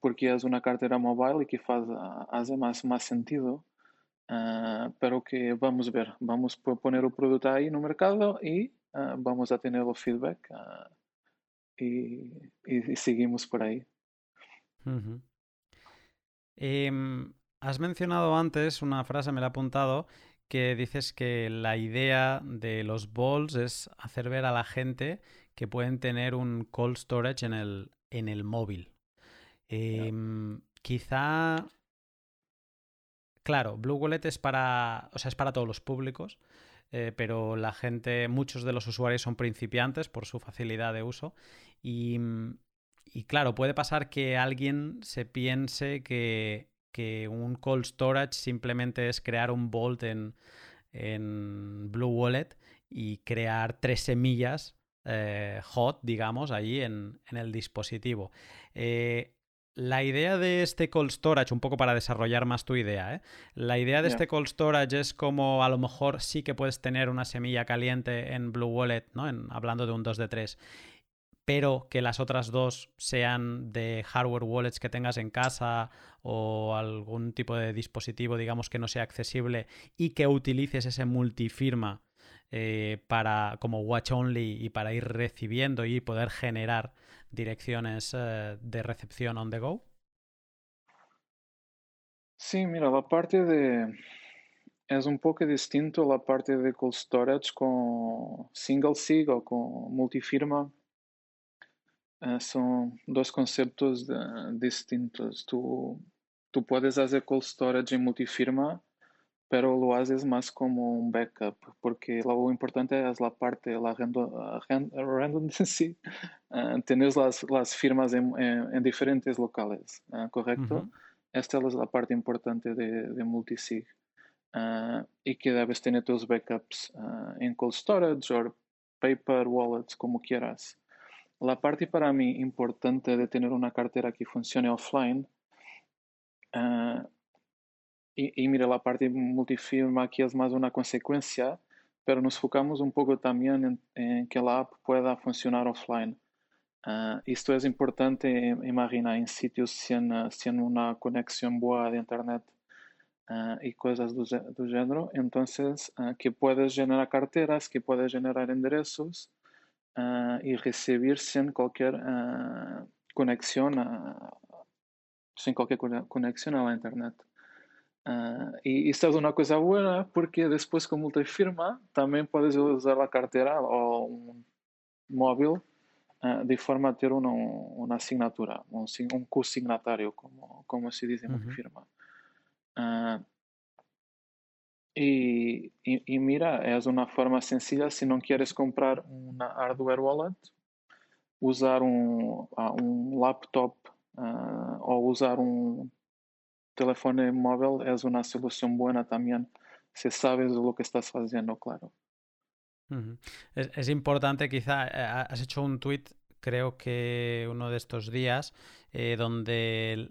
porque é uma carteira mobile e que faz hace mais mais sentido uh, pero que vamos ver vamos poner o produto aí no mercado e uh, vamos a ter o feedback uh, e, e, seguimos por aí eh, has mencionado antes una frase me la he apuntado que dices que la idea de los balls es hacer ver a la gente que pueden tener un cold storage en el, en el móvil. Em, quizá. Claro, Blue Wallet es para. O sea, es para todos los públicos. Eh, pero la gente, muchos de los usuarios son principiantes por su facilidad de uso. Y, y claro, puede pasar que alguien se piense que, que, un cold storage simplemente es crear un vault en, en Blue Wallet y crear tres semillas eh, hot, digamos, ahí en, el dispositivo. Eh, la idea de este cold storage, un poco para desarrollar más tu idea, ¿eh? la idea de este cold storage es como a lo mejor sí que puedes tener una semilla caliente en Blue Wallet, ¿no? hablando de un 2 de 3, pero que las otras dos sean de hardware wallets que tengas en casa o algún tipo de dispositivo, digamos, que no sea accesible y que utilices ese multifirma eh, para como watch only y para ir recibiendo y poder generar direcciones eh, de recepción on the go? Sí, mira, la parte de... Es un poco distinto la parte de cold storage con single sig o con multifirma. Eh, son dos conceptos distintos. Tú, tú puedes hacer cold storage en multifirma pero lo haces más como un backup, porque lo importante es la parte, la redundancy, uh, tener las, las firmas en, en, diferentes locales, uh, ¿correcto? Esta es la parte importante de, de multisig. Uh, y que debes tener tus backups en cold storage o paper wallets, como quieras. La parte para mí importante de tener una cartera que funcione offline y, mira, la parte multifirma aquí es más una consecuencia, pero nos focamos un poco también en, que la app pueda funcionar offline. Uh, esto es importante, imagina, en sitios sin, sin una conexión buena de Internet uh, y cosas del género. Entonces, uh, que puedes generar carteras, que puedes generar enderezos y recibir sin cualquier conexión, sin cualquier conexión a la internet. Y esto es una cosa buena porque después con multifirma también puedes usar la cartera o un móvil de forma a tener una, una asignatura, un, un consignatario, como, como se dice en multifirma. Y, y, mira, es una forma sencilla si no quieres comprar una hardware wallet, usar un, uh, un laptop uh, o usar un teléfono móvil es una solución buena también, si sabes lo que estás haciendo, claro. es, es, importante, quizá, eh, has hecho un tweet, creo que uno de estos días, eh, donde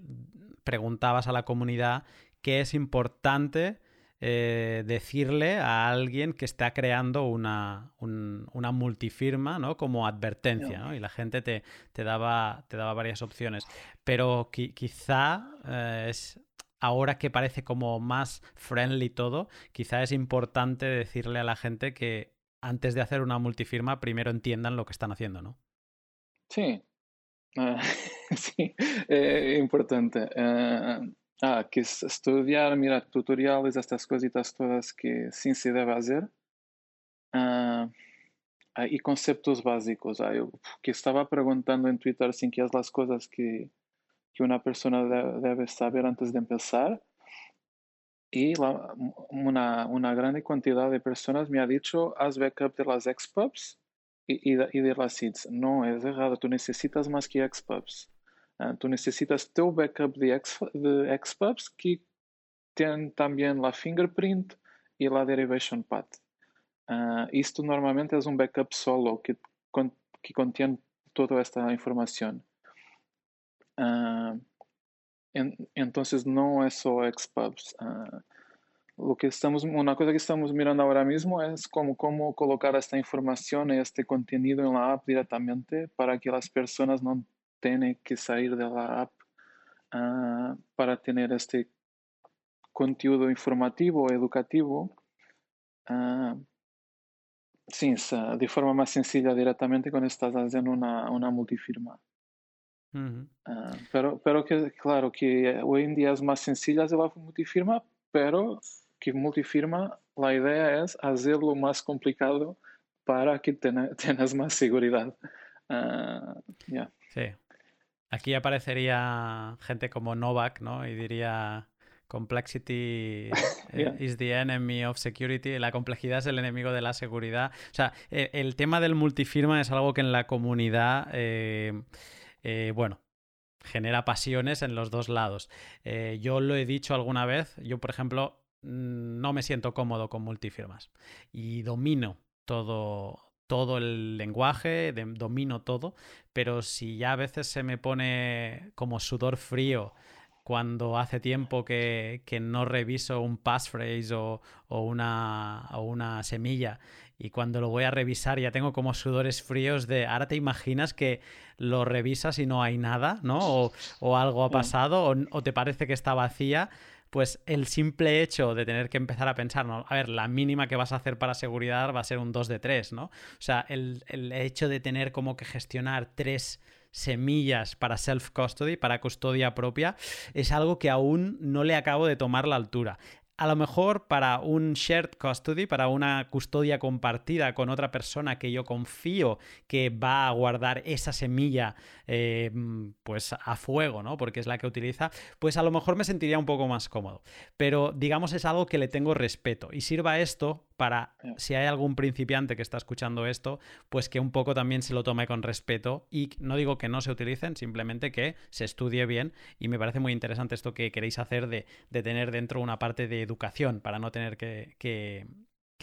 preguntabas a la comunidad qué es importante eh, decirle a alguien que está creando una, una multifirma, ¿no? Como advertencia, ¿no? Y la gente te, te, daba, te daba varias opciones. Pero quizá eh, es ahora que parece como más friendly todo, quizá es importante decirle a la gente que antes de hacer una multifirma primero entiendan lo que están haciendo, ¿no? Sí, uh, sí, eh, importante. Ah, que estudiar, mirar tutoriales, estas cositas todas que sim se deve fazer. Ah, e conceptos básicos. Ah, eu que estava perguntando em Twitter assim, que as coisas que, que uma pessoa deve, deve saber antes de começar. E la, uma, uma grande quantidade de pessoas me ha dicho, haz backup de las Xpubs e, e, de, e de las seeds. Não, é errado, tu necessitas mais que Xpubs. Uh, tú necesitas tu backup de, X, de Xpubs que tem também a fingerprint e a derivation path. Uh, isto normalmente é um backup solo que, que contém toda esta informação. Uh, en, entonces não é só Xpubs. Uh, lo que estamos, una cosa que estamos mirando ahora mismo es cómo, cómo colocar esta información y este contenido en la app directamente para que las personas no tiene que salir de la app uh, para tener este conteúdo informativo, educativo, uh, sim, de forma mais sencilla diretamente quando estás fazendo uma, uma multifirma. Uh, pero, pero que, claro que hoje em dia é mais sencilla la multifirma, pero que multifirma, a ideia é fazê-lo mais complicado para que tenhas mais segurança. Uh, yeah. Sí. Aquí aparecería gente como Novak, ¿no? Y diría Complexity is the enemy of security. La complejidad es el enemigo de la seguridad. O sea, e, el tema del multifirma es algo que en la comunidad, eh, eh, bueno, genera pasiones en los dos lados. yo lo he dicho alguna vez. Yo, por ejemplo, mm, no me siento cómodo con multifirmas y domino todo, todo el lenguaje, domino todo, pero si ya a veces se me pone como sudor frío cuando hace tiempo que, no reviso un passphrase o, o, una, o una semilla y cuando lo voy a revisar ya tengo como sudores fríos de ahora te imaginas que lo revisas y no hay nada, ¿no? O, algo ha pasado o, o te parece que está vacía pues el simple hecho de tener que empezar a pensar, ¿no? a ver, la mínima que vas a hacer para seguridad va a ser un 2 de 3, ¿no? O sea, el, el hecho de tener como que gestionar tres semillas para self-custody, para custodia propia, es algo que aún no le acabo de tomar la altura a lo mejor para un shared custody, para una custodia compartida con otra persona que yo confío que va a guardar esa semilla eh, pues a fuego, ¿no? Porque es la que utiliza, pues a lo mejor me sentiría un poco más cómodo. Pero digamos es algo que le tengo respeto y sirva esto para, si hay algún principiante que está escuchando esto, pues que un poco también se lo tome con respeto y no digo que no se utilicen, simplemente que se estudie bien y me parece muy interesante esto que queréis hacer de, tener dentro una parte de educación para no tener que,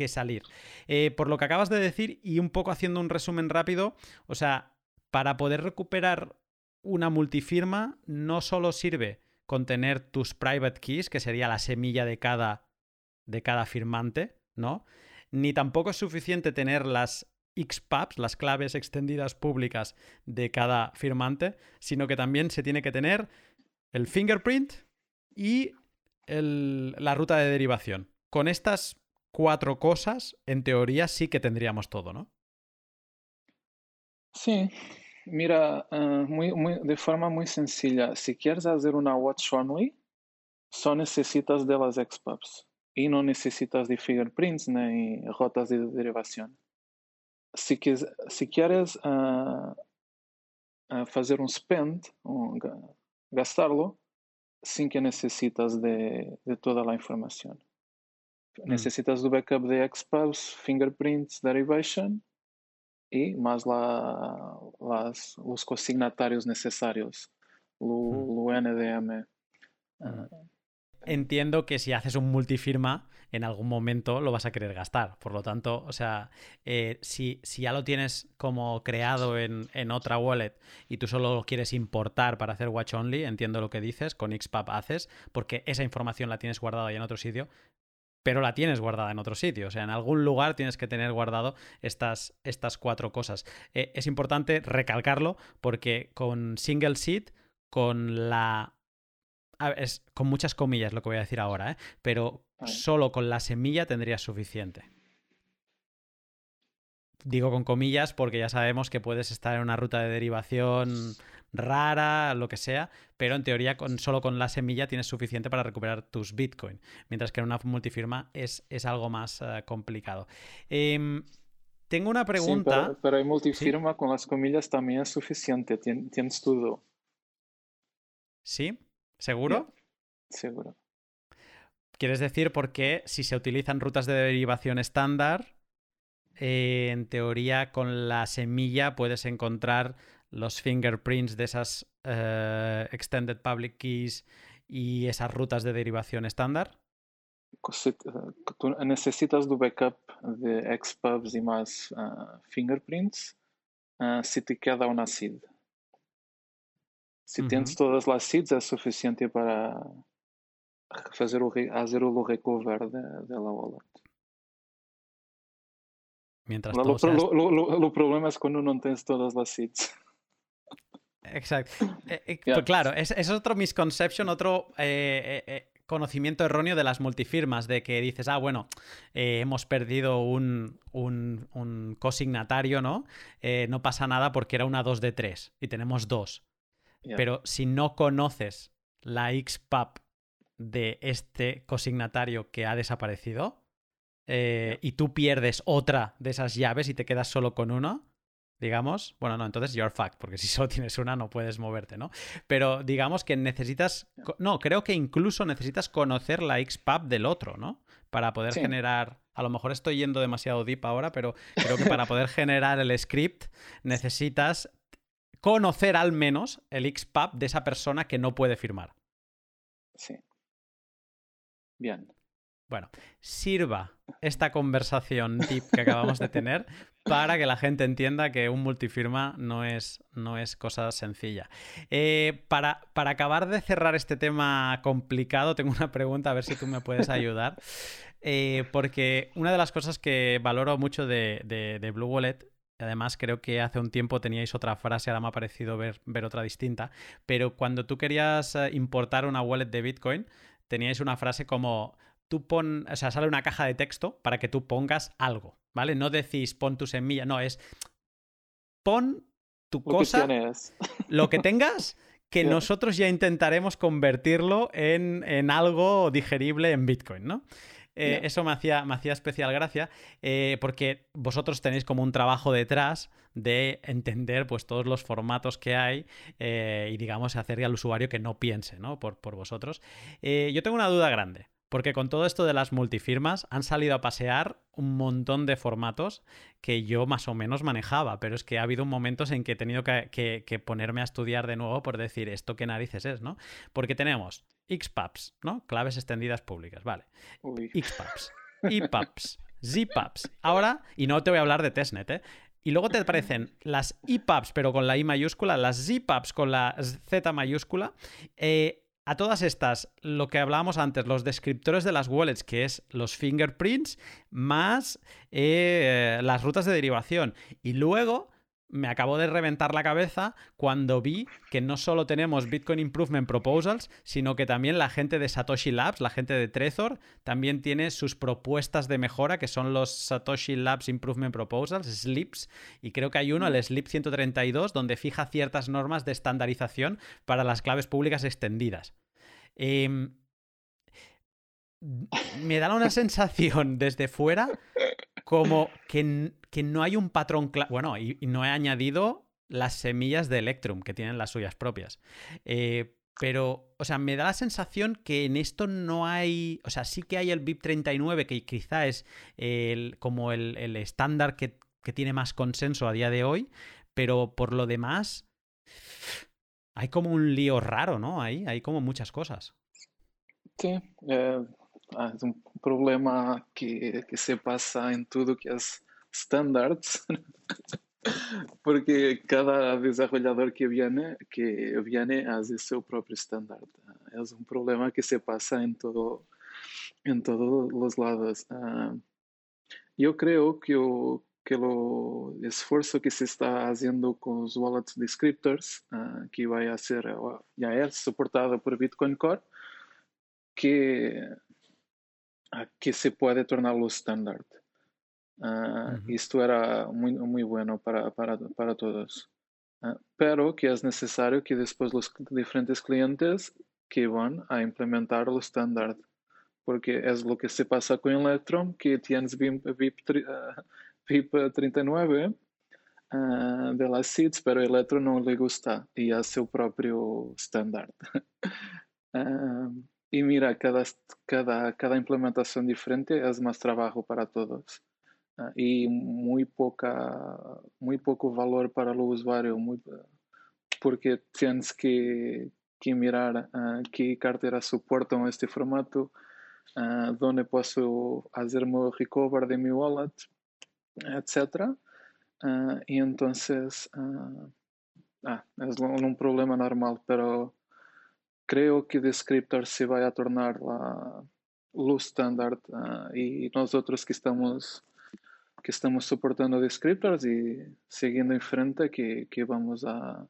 salir. Eh, por lo que acabas de decir y un poco haciendo un resumen rápido, o sea, para poder recuperar una multifirma no solo sirve con tener tus private keys, que sería la semilla de cada, de cada firmante, ¿no? Ni tampoco es suficiente tener las XPubs, las claves extendidas públicas de cada firmante, sino que también se tiene que tener el fingerprint y la ruta de derivación. Con estas cuatro cosas, en teoría sí que tendríamos todo, ¿no? Sí, mira, uh, muy, de forma muy sencilla, si quieres hacer una watch only, só necessitas de las XPubs e não necessitas de fingerprints nem rotas de derivação. Se, quis, se queres uh, uh, fazer um spend, um, gastarlo, sim que necessitas de, de toda a informação. Mm. Necesitas do backup de XPubs, fingerprints, derivation y más la, las, los consignatarios necesarios, lo, NDM. Entiendo que si haces un multifirma, en algún momento lo vas a querer gastar. Por lo tanto, o sea, eh, si, si, ya lo tienes como creado en, en, otra wallet y tú solo lo quieres importar para hacer watch only, entiendo lo que dices, con XPub haces, porque esa información la tienes guardada ya en otro sitio, pero la tienes guardada en otro sitio. O sea, en algún lugar tienes que tener guardado estas, estas cuatro cosas. Eh, es importante recalcarlo porque con single seed, con la... es con muchas comillas lo que voy a decir ahora, ¿eh? pero solo con la semilla tendrías suficiente. Digo con comillas porque ya sabemos que puedes estar en una ruta de derivación rara, lo que sea, pero en teoría con, solo con la semilla tienes suficiente para recuperar tus Bitcoin, mientras que en una multifirma es, es algo más uh, complicado. Eh, tengo una pregunta. Sí, pero, pero, en multifirma ¿Sí? con las comillas también es suficiente, Tien, tienes todo. ¿Sí? ¿Seguro? Seguro. ¿Quieres decir porque si se utilizan rutas de derivación estándar, eh, en teoría con la semilla puedes encontrar los fingerprints de esas uh, extended public keys y esas rutas de derivación estándar? Tú necesitas tu backup de XPubs y más uh, fingerprints uh, si te queda una seed. Si uh -huh. tienes todas las seeds es suficiente para fazer o, hacer o recover de, de la wallet. Mientras lo, lo, seas... lo, lo, problema es cuando no tienes todas las seeds. Exacto. Eh, eh, yeah. pues claro, es, es, otro misconception, otro eh, conocimiento erróneo de las multifirmas, de que dices, ah, bueno, hemos perdido un, un, un cosignatario, ¿no? no pasa nada porque era una 2 de 3 y tenemos dos. Yeah. Pero si no conoces la XPUB de este cosignatario que ha desaparecido yeah. y tú pierdes otra de esas llaves y te quedas solo con uno, digamos, bueno, no, entonces you're fucked, porque si solo tienes una no puedes moverte, ¿no? Pero digamos que necesitas, no, creo que incluso necesitas conocer la XPub del otro, ¿no? Para poder sí. generar, a lo mejor estoy yendo demasiado deep ahora, pero creo que para poder generar el script necesitas conocer al menos el XPub de esa persona que no puede firmar. Sí. Bien. Bueno, sirva esta conversación deep que acabamos de tener para que la gente entienda que un multifirma no es, no es cosa sencilla. Eh, para, para, acabar de cerrar este tema complicado, tengo una pregunta, a ver si tú me puedes ayudar. Eh, porque una de las cosas que valoro mucho de, de, de, Blue Wallet, además creo que hace un tiempo teníais otra frase, ahora me ha parecido ver, ver otra distinta, pero cuando tú querías eh, importar una wallet de Bitcoin, teníais una frase como tú pon, o sea, sale una caja de texto para que tú pongas algo, ¿vale? No decís pon tu semilla, no, es pon tu lo cosa, que lo que tengas, que yeah. nosotros ya intentaremos convertirlo en, en, algo digerible en Bitcoin, ¿no? Eh. Eso me hacía, me hacía especial gracia eh, porque vosotros tenéis como un trabajo detrás de entender pues todos los formatos que hay eh, y digamos hacer al usuario que no piense ¿no? Por, por vosotros. Yo tengo una duda grande. Porque con todo esto de las multifirmas han salido a pasear un montón de formatos que yo más o menos manejaba, pero es que ha habido momentos en que he tenido que, que, que ponerme a estudiar de nuevo por decir esto qué narices es, ¿no? Porque tenemos XPubs, ¿no? Claves extendidas públicas, vale. Uy. XPubs, EPUBs, ZPubs. Ahora, y no te voy a hablar de testnet, ¿eh? Y luego te aparecen las EPUBs, pero con la I mayúscula, las ZPubs con la Z mayúscula. Eh, a todas estas, lo que hablábamos antes, los descriptores de las wallets, que es los fingerprints, más eh, las rutas de derivación. Y luego me acabó de reventar la cabeza cuando vi que no solo tenemos Bitcoin Improvement Proposals, sino que también la gente de Satoshi Labs, la gente de Trezor, también tiene sus propuestas de mejora, que son los Satoshi Labs Improvement Proposals, SLIPs, y creo que hay uno, el SLIP 132, donde fija ciertas normas de estandarización para las claves públicas extendidas. Em, me da una sensación desde fuera como que, que no hay un patrón claro. Bueno, y, no he añadido las semillas de Electrum, que tienen las suyas propias. Eh, pero, o sea, me da la sensación que en esto no hay. O sea, sí que hay el BIP 39, que quizá es el, como el, estándar que, tiene más consenso a día de hoy, pero por lo demás. Hay como un lío raro, ¿no? Ahí hay como muchas cosas. Sí, eh, ah, es un problema que, que se pasa en todo que es standards, porque cada desarrollador que viene, que viene hace su propio estándar. Es un problema que se pasa en todo, en todos los lados. Ah, yo creo que, que el esfuerzo que se está haciendo con los wallets descriptors, uh, que va a ser, ya es soportado por Bitcoin Core, que que se puede tornarlo estándar. Uh, Esto era muy, muy bueno para, para, para todos. Uh, pero que es necesario que después los diferentes clientes que van a implementar el estándar. Porque es lo que se pasa con Electron, que tienes VIP, VIP, uh, VIP 39 de las seeds, pero Electron no le gusta y hace su propio estándar. Y mira, cada, cada, cada implementación diferente es más trabajo para todos. Uh, y muy, poca, muy poco valor para el usuario, muy, porque tienes que, que mirar uh, qué cartera soportan este formato, uh, dónde puedo hacerme recover de mi wallet, etc. y entonces ah, es un problema normal, pero creo que Descriptor se vai a tornar la, lo standard uh, y nosotros que estamos que estamos soportando Descriptors y siguiendo en frente que, que vamos a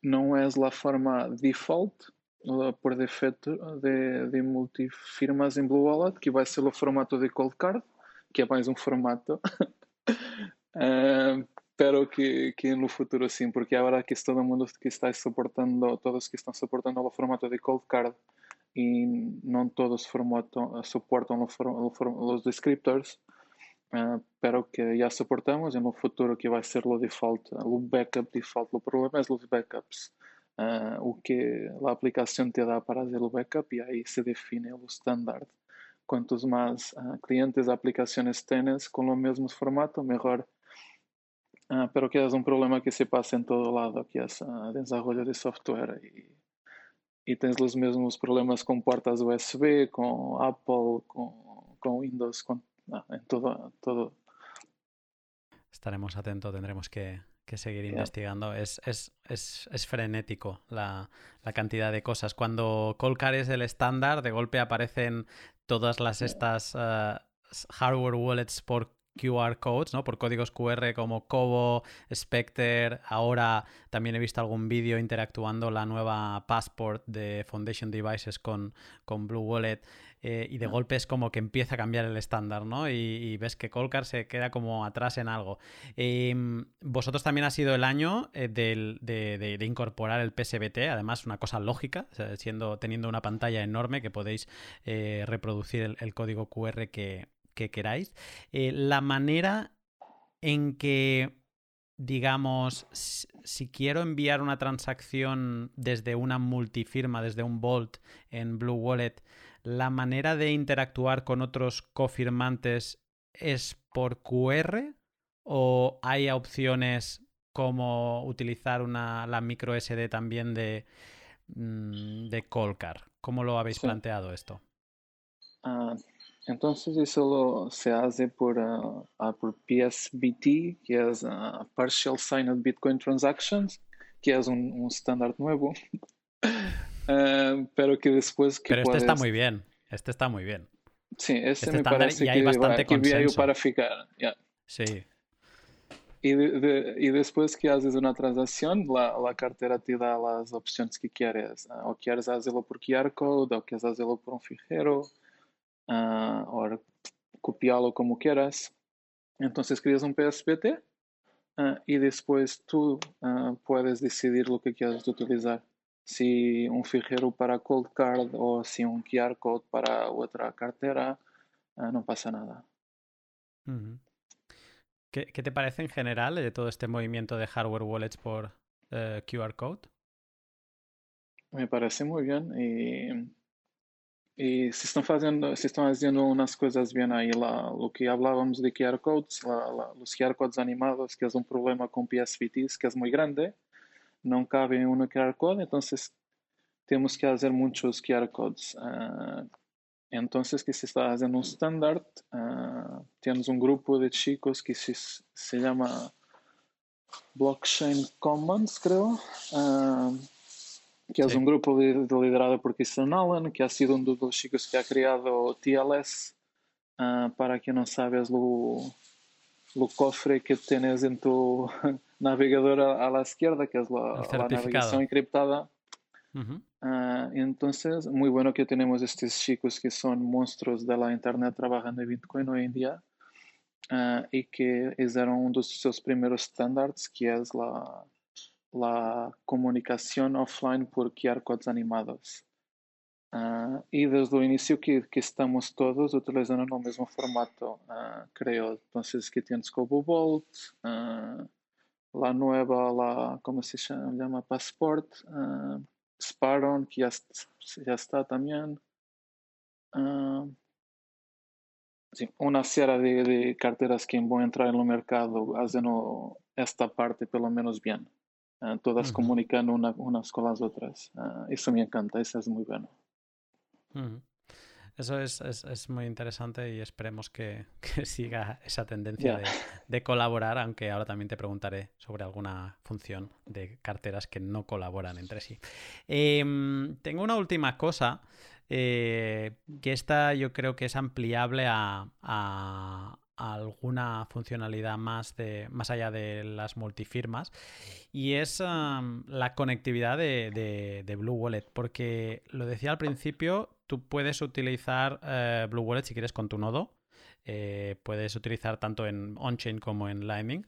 não é a forma default por defeito de, de multifirmas em Blue Wallet que vai ser o formato de cold card que é mais um formato. Uh, espero que, que no futuro sim, porque agora que todo mundo que está suportando, todos que estão suportando o formato de cold card e não todos formato, suportam os descriptors, uh, pero que já suportamos e no futuro que vai ser o default, o backup default. O problema é os backups. Uh, o que a aplicação te dá para fazer o backup e aí se define o standard. Quantos mais uh, clientes, aplicações tens com o mesmo formato, melhor Ah, pero que es un problema que se pasa en todo lado, que es uh, desarrollo de software y, y, tienes los mismos problemas con puertas USB, con Apple, con, con Windows, ah, en todo, todo. Estaremos atentos, tendremos que, que seguir yeah. investigando. Es, es, es, es frenético la, la, cantidad de cosas. Cuando Colcar es el estándar, de golpe aparecen todas las estas uh, hardware wallets por QR codes, ¿no? Por códigos QR como Kobo, Spectre. Ahora también he visto algún vídeo interactuando la nueva Passport de Foundation Devices con, con Blue Wallet. Eh, y de golpe es como que empieza a cambiar el estándar, ¿no? Y, ves que Colcar se queda como atrás en algo. Em, vosotros también ha sido el año eh, de, incorporar el PSBT, además una cosa lógica, siendo, teniendo una pantalla enorme que podéis eh, reproducir el código QR que, que queráis, eh, la manera en que, digamos, si quiero enviar una transacción desde una multifirma, desde un Vault en Blue Wallet, la manera de interactuar con otros cofirmantes es por QR o hay opciones como utilizar una, la micro SD también de, mm, de Colcar. ¿Cómo lo habéis planteado esto? Ah, entonces eso se hace por, uh, por PSBT, que es uh, Partial Signed Bitcoin Transactions, que es un, un estándar nuevo, uh, pero que después que Pero este está muy bien, este está muy bien. Sí, este, este me parece y hay que, bastante consenso. para ficar. Yeah. Sí. y, y, después que haces una transacción, la, la, cartera te da las opciones que quieres. Uh, o quieres hacerlo por QR code, o quieres hacerlo por un fichero, uh, o copiarlo como quieras. Entonces creas un PSPT y después tú puedes decidir lo que quieres utilizar. Si un fichero para cold card o si un QR code para otra cartera, no pasa nada. ¿Qué, te parece en general de todo este movimiento de hardware wallets por eh, QR code? Me parece muy bien y, y se están haciendo, se están haciendo unas cosas bien ahí. lo que hablábamos de QR codes, los QR codes animados, que es un problema con PSVTs que es muy grande, no cabe en un QR code, entonces tenemos que hacer muchos QR codes. Ah, entonces, que se está haciendo un estándar, uh, temos un grupo de chicos que se, se llama Blockchain Commons, creo, uh, que sí. es un grupo liderado por Christian Allen, que ha sido uno de los chicos que ha creado TLS. Uh, para quien no sabes, lo, lo cofre que tienes en tu navegador a la izquierda, que es la, la navegación encriptada. Uh, entonces, muy bueno que tenemos estos chicos que son monstruos de la Internet trabajando en Bitcoin hoy en día uh, y que hicieron uno de sus primeros estándares, que es la, la comunicación offline por QR codes animados. Uh, y desde el inicio que, que, estamos todos utilizando el mismo formato, creo. Entonces, que tienes Cobo Vault, la nueva, la, ¿cómo se llama? llama Passport. Sparon, que ya, ya está también. Uh, sí, una serie de, de, carteras que van a entrar en el mercado haciendo esta parte pelo menos bien. Uh, todas uh -huh. comunicando una, unas con las otras. eso me encanta, eso es muy bueno. -huh. Eso es, es, es, muy interesante y esperemos que, que siga esa tendencia yeah. de, de, colaborar, aunque ahora también te preguntaré sobre alguna función de carteras que no colaboran entre sí. Eh, tengo una última cosa, eh, que esta yo creo que es ampliable a, a, alguna funcionalidad más, de, más allá de las multifirmas y es um, la conectividad de, de, de, Blue Wallet porque lo decía al principio tú puedes utilizar eh, Blue Wallet si quieres con tu nodo. Eh, puedes utilizar tanto en on-chain como en Lightning.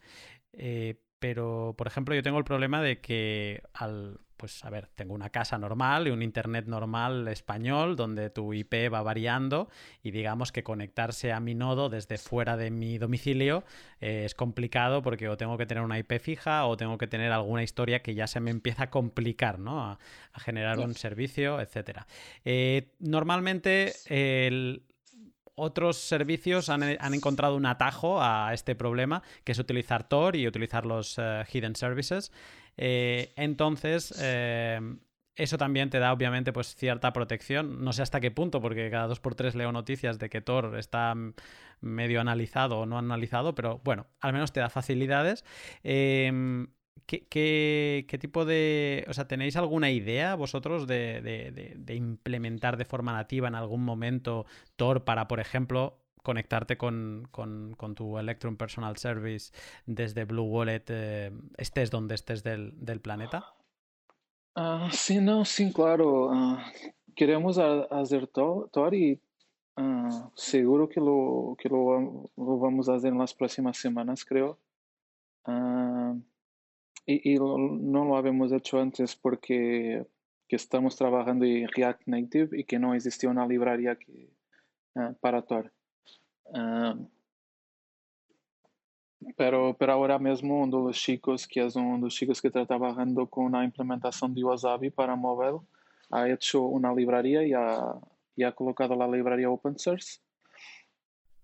Eh, pero, por ejemplo, yo tengo el problema de que al, pues a ver, tengo una casa normal y un internet normal español donde tu IP va variando y digamos que conectarse a mi nodo desde fuera de mi domicilio eh, es complicado porque o tengo que tener una IP fija o tengo que tener alguna historia que ya se me empieza a complicar, ¿no? A, a generar un servicio, etcétera. Eh, normalmente el, otros servicios han, han, encontrado un atajo a este problema, que es utilizar Tor y utilizar los uh, hidden services. Eh, entonces, eh, eso también te da obviamente pues cierta protección. No sé hasta qué punto, porque cada dos por tres leo noticias de que Tor está medio analizado o no analizado, pero bueno, al menos te da facilidades. Eh, ¿Qué, qué, qué, tipo de... O sea, ¿tenéis alguna idea vosotros de, de, implementar de forma nativa en algún momento Tor para, por ejemplo, conectarte con, con, con tu Electron Personal Service desde Blue Wallet, eh, estés donde estés del, del planeta? Uh, sí, no, sí, claro. Uh, queremos hacer Tor y uh, seguro que, lo, que lo, lo, vamos a hacer en las próximas semanas, creo. Y, y lo, no lo habíamos antes porque que estamos trabajando en React Native y que no existía una librería que, para Tor. Uh, pero, pero ahora mismo uno de chicos, que es uno de los chicos que está trabajando con la implementación de Wasabi para móvil, ha hecho una librería y ha, y ha colocado la librería open source.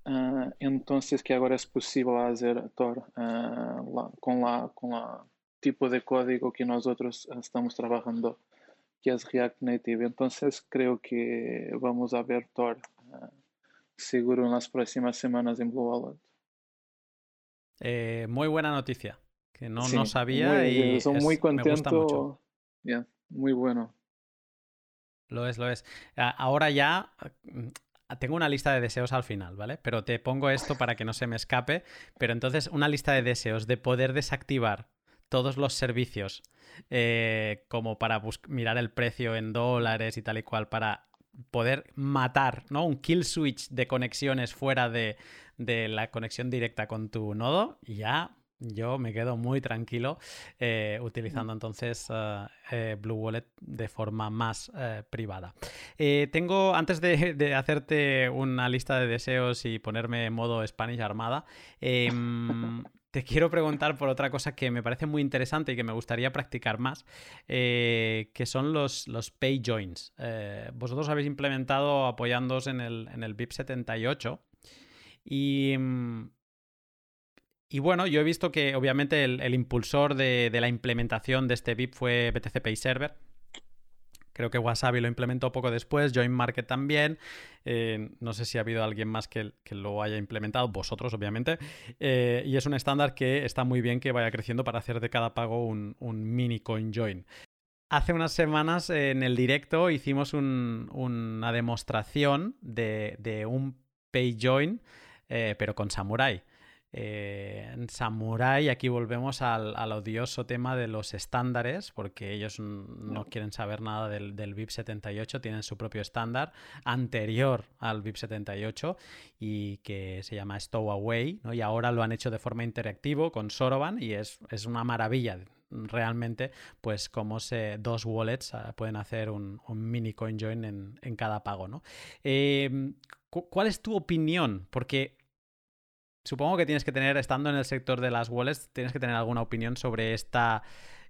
Uh, entonces que agora é possível fazer Tor uh, com la com la tipo de código que nós outros estamos trabalhando que é React Native entonces creo que vamos a ver Tor uh, seguro en las próximas semanas en Blue Wallet. Eh, muy buena noticia, que no, sí, no sabía muy, y es, muy contento. Yeah, muy bueno. Lo es, lo es. Ahora ya, tengo una lista de deseos al final, ¿vale? Pero te pongo esto para que no se me escape. Pero entonces, una lista de deseos de poder desactivar todos los servicios eh, como para mirar el precio en dólares y tal y cual para poder matar, ¿no? Un kill switch de conexiones fuera de, de la conexión directa con tu nodo, ya yo me quedo muy tranquilo eh, utilizando entonces eh, Blue Wallet de forma más privada. tengo, antes de, hacerte una lista de deseos y ponerme en modo Spanish Armada, em, te quiero preguntar por otra cosa que me parece muy interesante y que me gustaría practicar más, que son los, los pay joins. vosotros habéis implementado apoyándoos en el, en el BIP 78 y em, y bueno, yo he visto que obviamente el, impulsor de, la implementación de este VIP fue BTC Pay Server. Creo que Wasabi lo implementó poco después, Join Market también. Eh, no sé si ha habido alguien más que, lo haya implementado, vosotros obviamente. Eh, y es un estándar que está muy bien que vaya creciendo para hacer de cada pago un, mini coin join. Hace unas semanas en el directo hicimos una demostración de, un pay join, eh, pero con Samurai. Eh, en Samurai, aquí volvemos al, odioso tema de los estándares, porque ellos no quieren saber nada del, VIP 78, tienen su propio estándar anterior al VIP 78 y que se llama Stowaway, ¿no? y ahora lo han hecho de forma interactivo con Soroban y es, una maravilla realmente, pues como se, dos wallets ah, pueden hacer un, mini coin join en, cada pago, ¿no? Eh, ¿Cuál es tu opinión? Porque supongo que tienes que tener, estando en el sector de las wallets, tienes que tener alguna opinión sobre esta...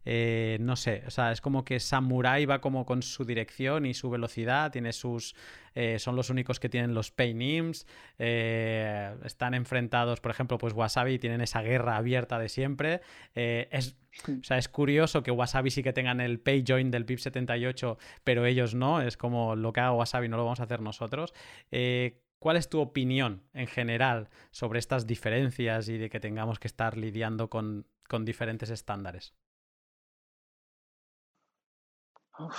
Eh, no sé, o sea, es como que Samurai va como con su dirección y su velocidad, tiene sus... Eh, son los únicos que tienen los pay names, eh, están enfrentados, por ejemplo, pues Wasabi tienen esa guerra abierta de siempre. es, o sea, es curioso que Wasabi sí que tengan el pay join del PIP 78, pero ellos no, es como lo que haga Wasabi no lo vamos a hacer nosotros. ¿Cuál es tu opinión en general sobre estas diferencias y de que tengamos que estar lidiando con, diferentes estándares?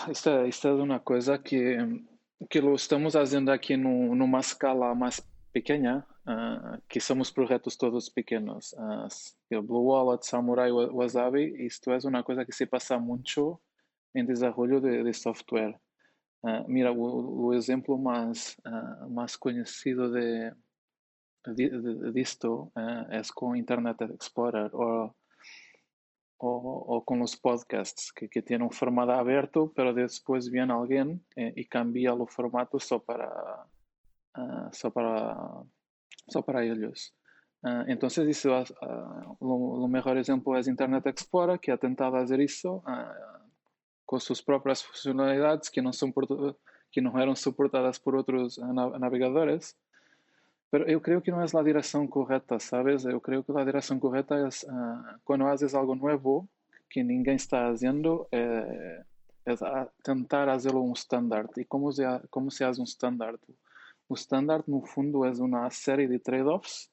Esta, esta es una cosa que, que lo estamos haciendo aquí en una escala más pequeña, uh, que somos proyectos todos pequeños. Uh, Blue Wallet, Samurai, Wasabi, esto es una cosa que se pasa mucho en desarrollo de, de software. Uh, mira, o, o, exemplo mais, uh, mais conhecido de, de, de disto uh, é com Internet Explorer ou, ou, ou, com os podcasts, que, que têm um formato aberto, mas depois vem alguém e, e cambia o formato só para, só para, só para eles. Uh, então, isso, uh, o, o melhor exemplo é Internet Explorer, que ha tentado fazer isso. Uh, com suas próprias funcionalidades que não são que não eram suportadas por outros navegadores. Pero eu creio que não é a direção correta, sabes? Eu creio que a direção correta é uh, quando fazes algo novo que ninguém está fazendo, é, é tentar fazê-lo um standard. E como se, como se faz um standard? O standard, no fundo, é uma série de trade-offs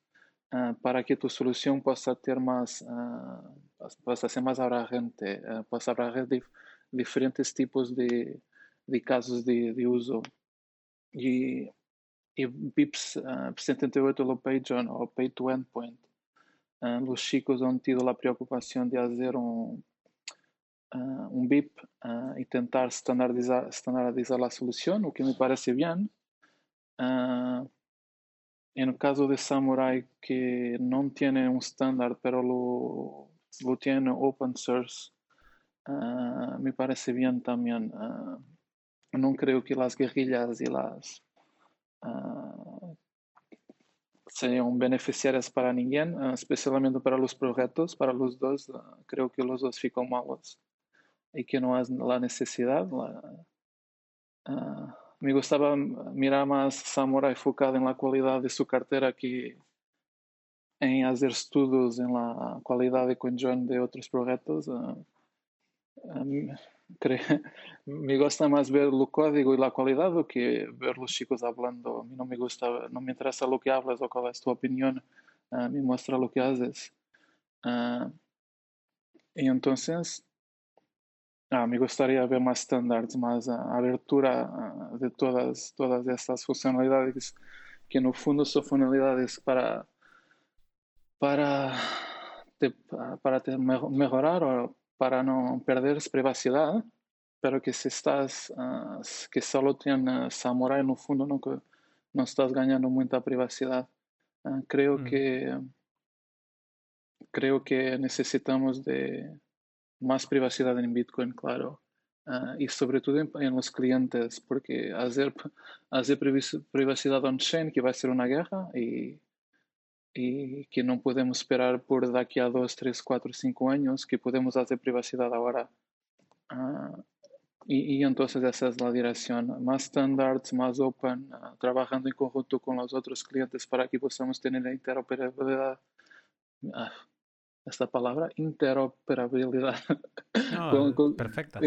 uh, para que tu solução possa ter mais, uh, possa ser mais abrangente, uh, possa abranger diferentes tipos de, de casos de, de uso. E, e BIPs uh, 78 low page on, ou pay to endpoint. Uh, os chicos han tido a preocupação de fazer um, uh, um BIP uh, e tentar standardizar, standardizar a solução, o que me parece bem. Uh, no caso de Samurai, que não tem um standard, pero lo, lo tiene open source, uh, me parece bien también. Uh, no creo que las guerrillas y las uh, sean beneficiarias para ninguém, especialmente para los proyectos, para los dos. creo que los dos ficam malos y que no hay la necesidad. Me gustaba mirar más Samurai enfocado en la calidad de su cartera que en hacer estudios en la calidad de conjoint de otros proyectos. me gusta más ver el código y la do que ver los chicos hablando. A mí no me gusta, no me interesa lo que hablas o cuál es tu opinión, uh, me muestra lo que haces. Uh, y entonces, Ah, me gustaría ver más estándares, más abertura uh, de todas, todas estas funcionalidades, que no fondo son funcionalidades para, para, te, para te mejorar o para no perder privacidad, pero que si estás, uh, que solo tienes Samurai no fundo, no, no estás ganando mucha privacidad. creo mm. que creo que necesitamos de más privacidad en Bitcoin, claro. Uh, y sobre todo en, en, los clientes, porque hacer, hacer privacidad on-chain que va a ser una guerra y, y que no podemos esperar por de aquí a 2, 3, 4, 5 años, que podemos hacer privacidad ahora. Uh, y, y, entonces esa es la dirección, más standards, más open, uh, trabajando en conjunto con los otros clientes para que podamos tener la interoperabilidad esta palabra, interoperabilidad. perfecta.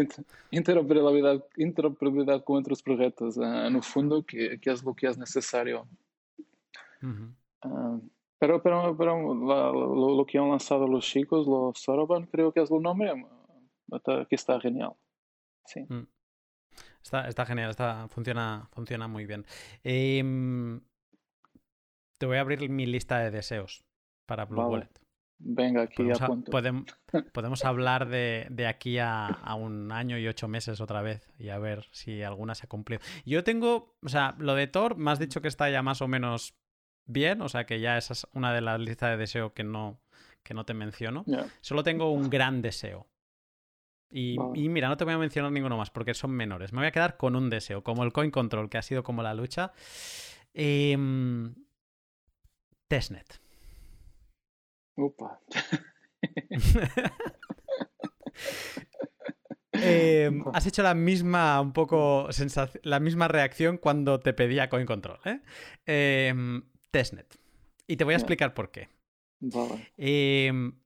Interoperabilidad, interoperabilidad con otros proyectos, uh, no fondo, que, que, es lo que es necesario. uh, pero pero, pero la, lo, lo, que han lanzado los chicos, los Soroban, creo que es el nombre, que está genial. Sí. Mm. Está, está, genial, está, funciona, funciona muy bien. Eh, te voy a abrir mi lista de deseos para Blue vale. Wallet. Venga, aquí podemos, a podemos hablar de, de aquí a, a, un año y ocho meses otra vez y a ver si alguna se ha cumplido. Yo tengo, o sea, lo de Thor, me has dicho que está ya más o menos bien, o sea que ya esa es una de las listas de deseo que no, que no te menciono. Yeah. Solo tengo un gran deseo. Y, mira, no te voy a mencionar ninguno más porque son menores. Me voy a quedar con un deseo, como el Coin Control, que ha sido como la lucha. Eh, testnet. Opa. eh, has hecho la misma, un poco, la misma reacción cuando te pedía Coin Control. ¿eh? Testnet. Y te voy a explicar por qué. Vale. Em,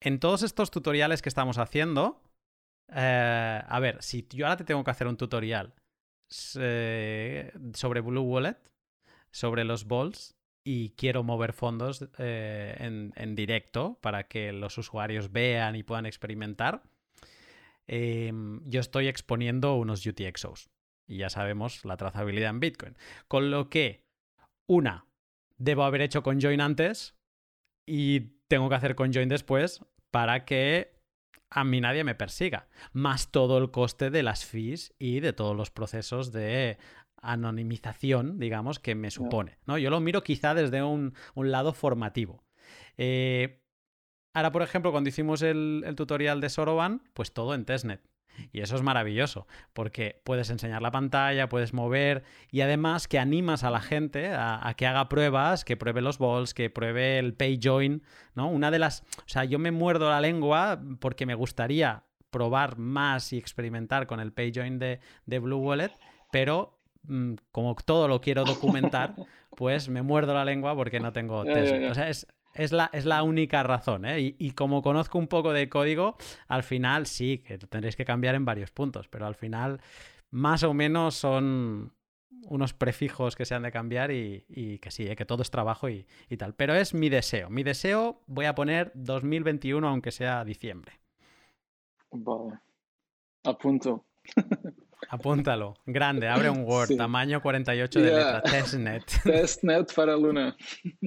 en todos estos tutoriales que estamos haciendo, eh, a ver, si yo ahora te tengo que hacer un tutorial eh, sobre Blue Wallet, sobre los balls, y quiero mover fondos eh, en, en, directo para que los usuarios vean y puedan experimentar, eh, yo estoy exponiendo unos UTXOs. Y ya sabemos la trazabilidad en Bitcoin. Con lo que, una, debo haber hecho conjoin antes y tengo que hacer conjoin después para que a mí nadie me persiga. Más todo el coste de las fees y de todos los procesos de anonimización, digamos, que me supone. ¿no? Yo lo miro quizá desde un, un lado formativo. Eh, ahora, por ejemplo, cuando hicimos el, el, tutorial de Soroban, pues todo en testnet. Y eso es maravilloso, porque puedes enseñar la pantalla, puedes mover y además que animas a la gente a, a, que haga pruebas, que pruebe los balls, que pruebe el pay join, ¿no? Una de las... O sea, yo me muerdo la lengua porque me gustaría probar más y experimentar con el pay join de, de Blue Wallet, pero Mm, como todo lo quiero documentar, pues me muerdo la lengua porque no tengo test. O sea, es, es, la, es la única razón. ¿eh? Y, y, como conozco un poco de código, al final sí, que tendréis que cambiar en varios puntos, pero al final más o menos son unos prefijos que se han de cambiar y, y que sí, ¿eh? que todo es trabajo y, y, tal. Pero es mi deseo. Mi deseo voy a poner 2021 aunque sea diciembre. Vale. A punto. Apúntalo. Grande, abre un Word, sí. tamaño 48 de yeah. letra. Testnet. Testnet para Luna.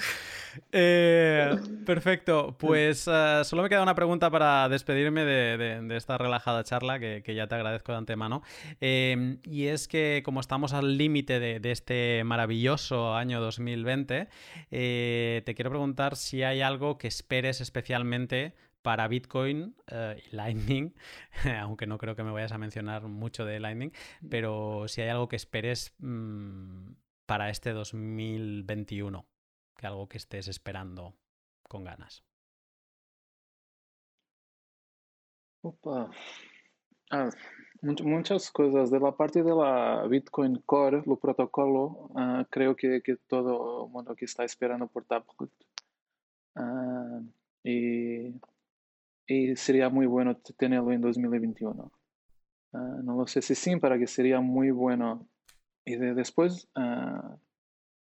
Eh, perfecto, pues uh, solo me queda una pregunta para despedirme de, esta relajada charla que, ya te agradezco de antemano. Eh, y es que como estamos al límite de, este maravilloso año 2020, eh, te quiero preguntar si hay algo que esperes especialmente para Bitcoin y Lightning, aunque no creo que me vayas a mencionar mucho de Lightning, pero si hay algo que esperes mmm, para este 2021, que algo que estés esperando con ganas. Opa. Ah, muchas cosas. De la parte de la Bitcoin Core, el protocolo, uh, creo que, que, todo el mundo que está esperando por Taproot. Uh, y y sería muy bueno tenerlo en 2021. Uh, ah, no lo sé si sí, para que sería muy bueno. Y de, después,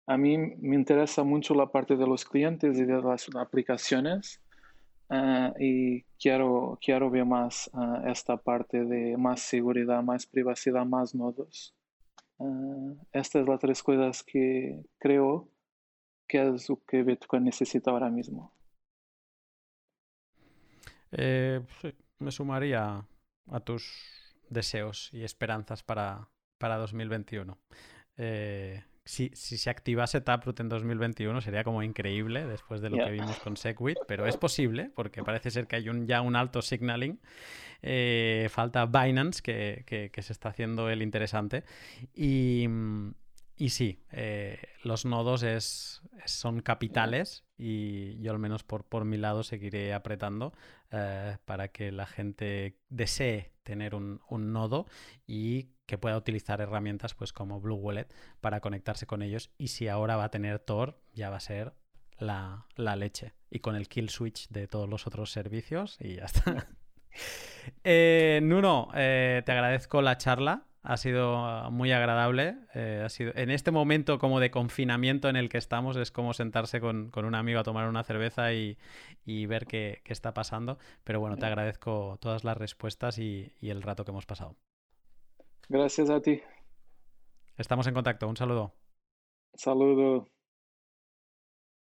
a mí me interesa mucho la parte de los clientes y de las aplicaciones. Uh, y quiero, quiero ver más uh, esta parte de más seguridad, más privacidad, más nodos. Uh, estas son las tres cosas que creo que es lo que Bitcoin necesita ahora mismo. Eh, me sumaría a tus deseos y esperanzas para, para 2021. Eh, si, se activase Taproot en 2021 sería como increíble después de lo que vimos con Segwit, pero es posible porque parece ser que hay un, ya un alto signaling. Eh, falta Binance, que, se está haciendo el interesante. Y, y sí, eh, los nodos es, son capitales y yo al menos por, por mi lado seguiré apretando eh, para que la gente desee tener un, un nodo y que pueda utilizar herramientas pues como Blue Wallet para conectarse con ellos y si ahora va a tener Tor ya va a ser la, leche y con el kill switch de todos los otros servicios y ya está. eh, Nuno, eh, te agradezco la charla. Ha sido muy agradable. Eh, ha sido, en este momento como de confinamiento en el que estamos, es como sentarse con, un amigo a tomar una cerveza y, ver qué, está pasando. Pero bueno, te agradezco todas las respuestas y el rato que hemos pasado. Gracias a ti. Estamos en contacto. Un saludo. Saludo.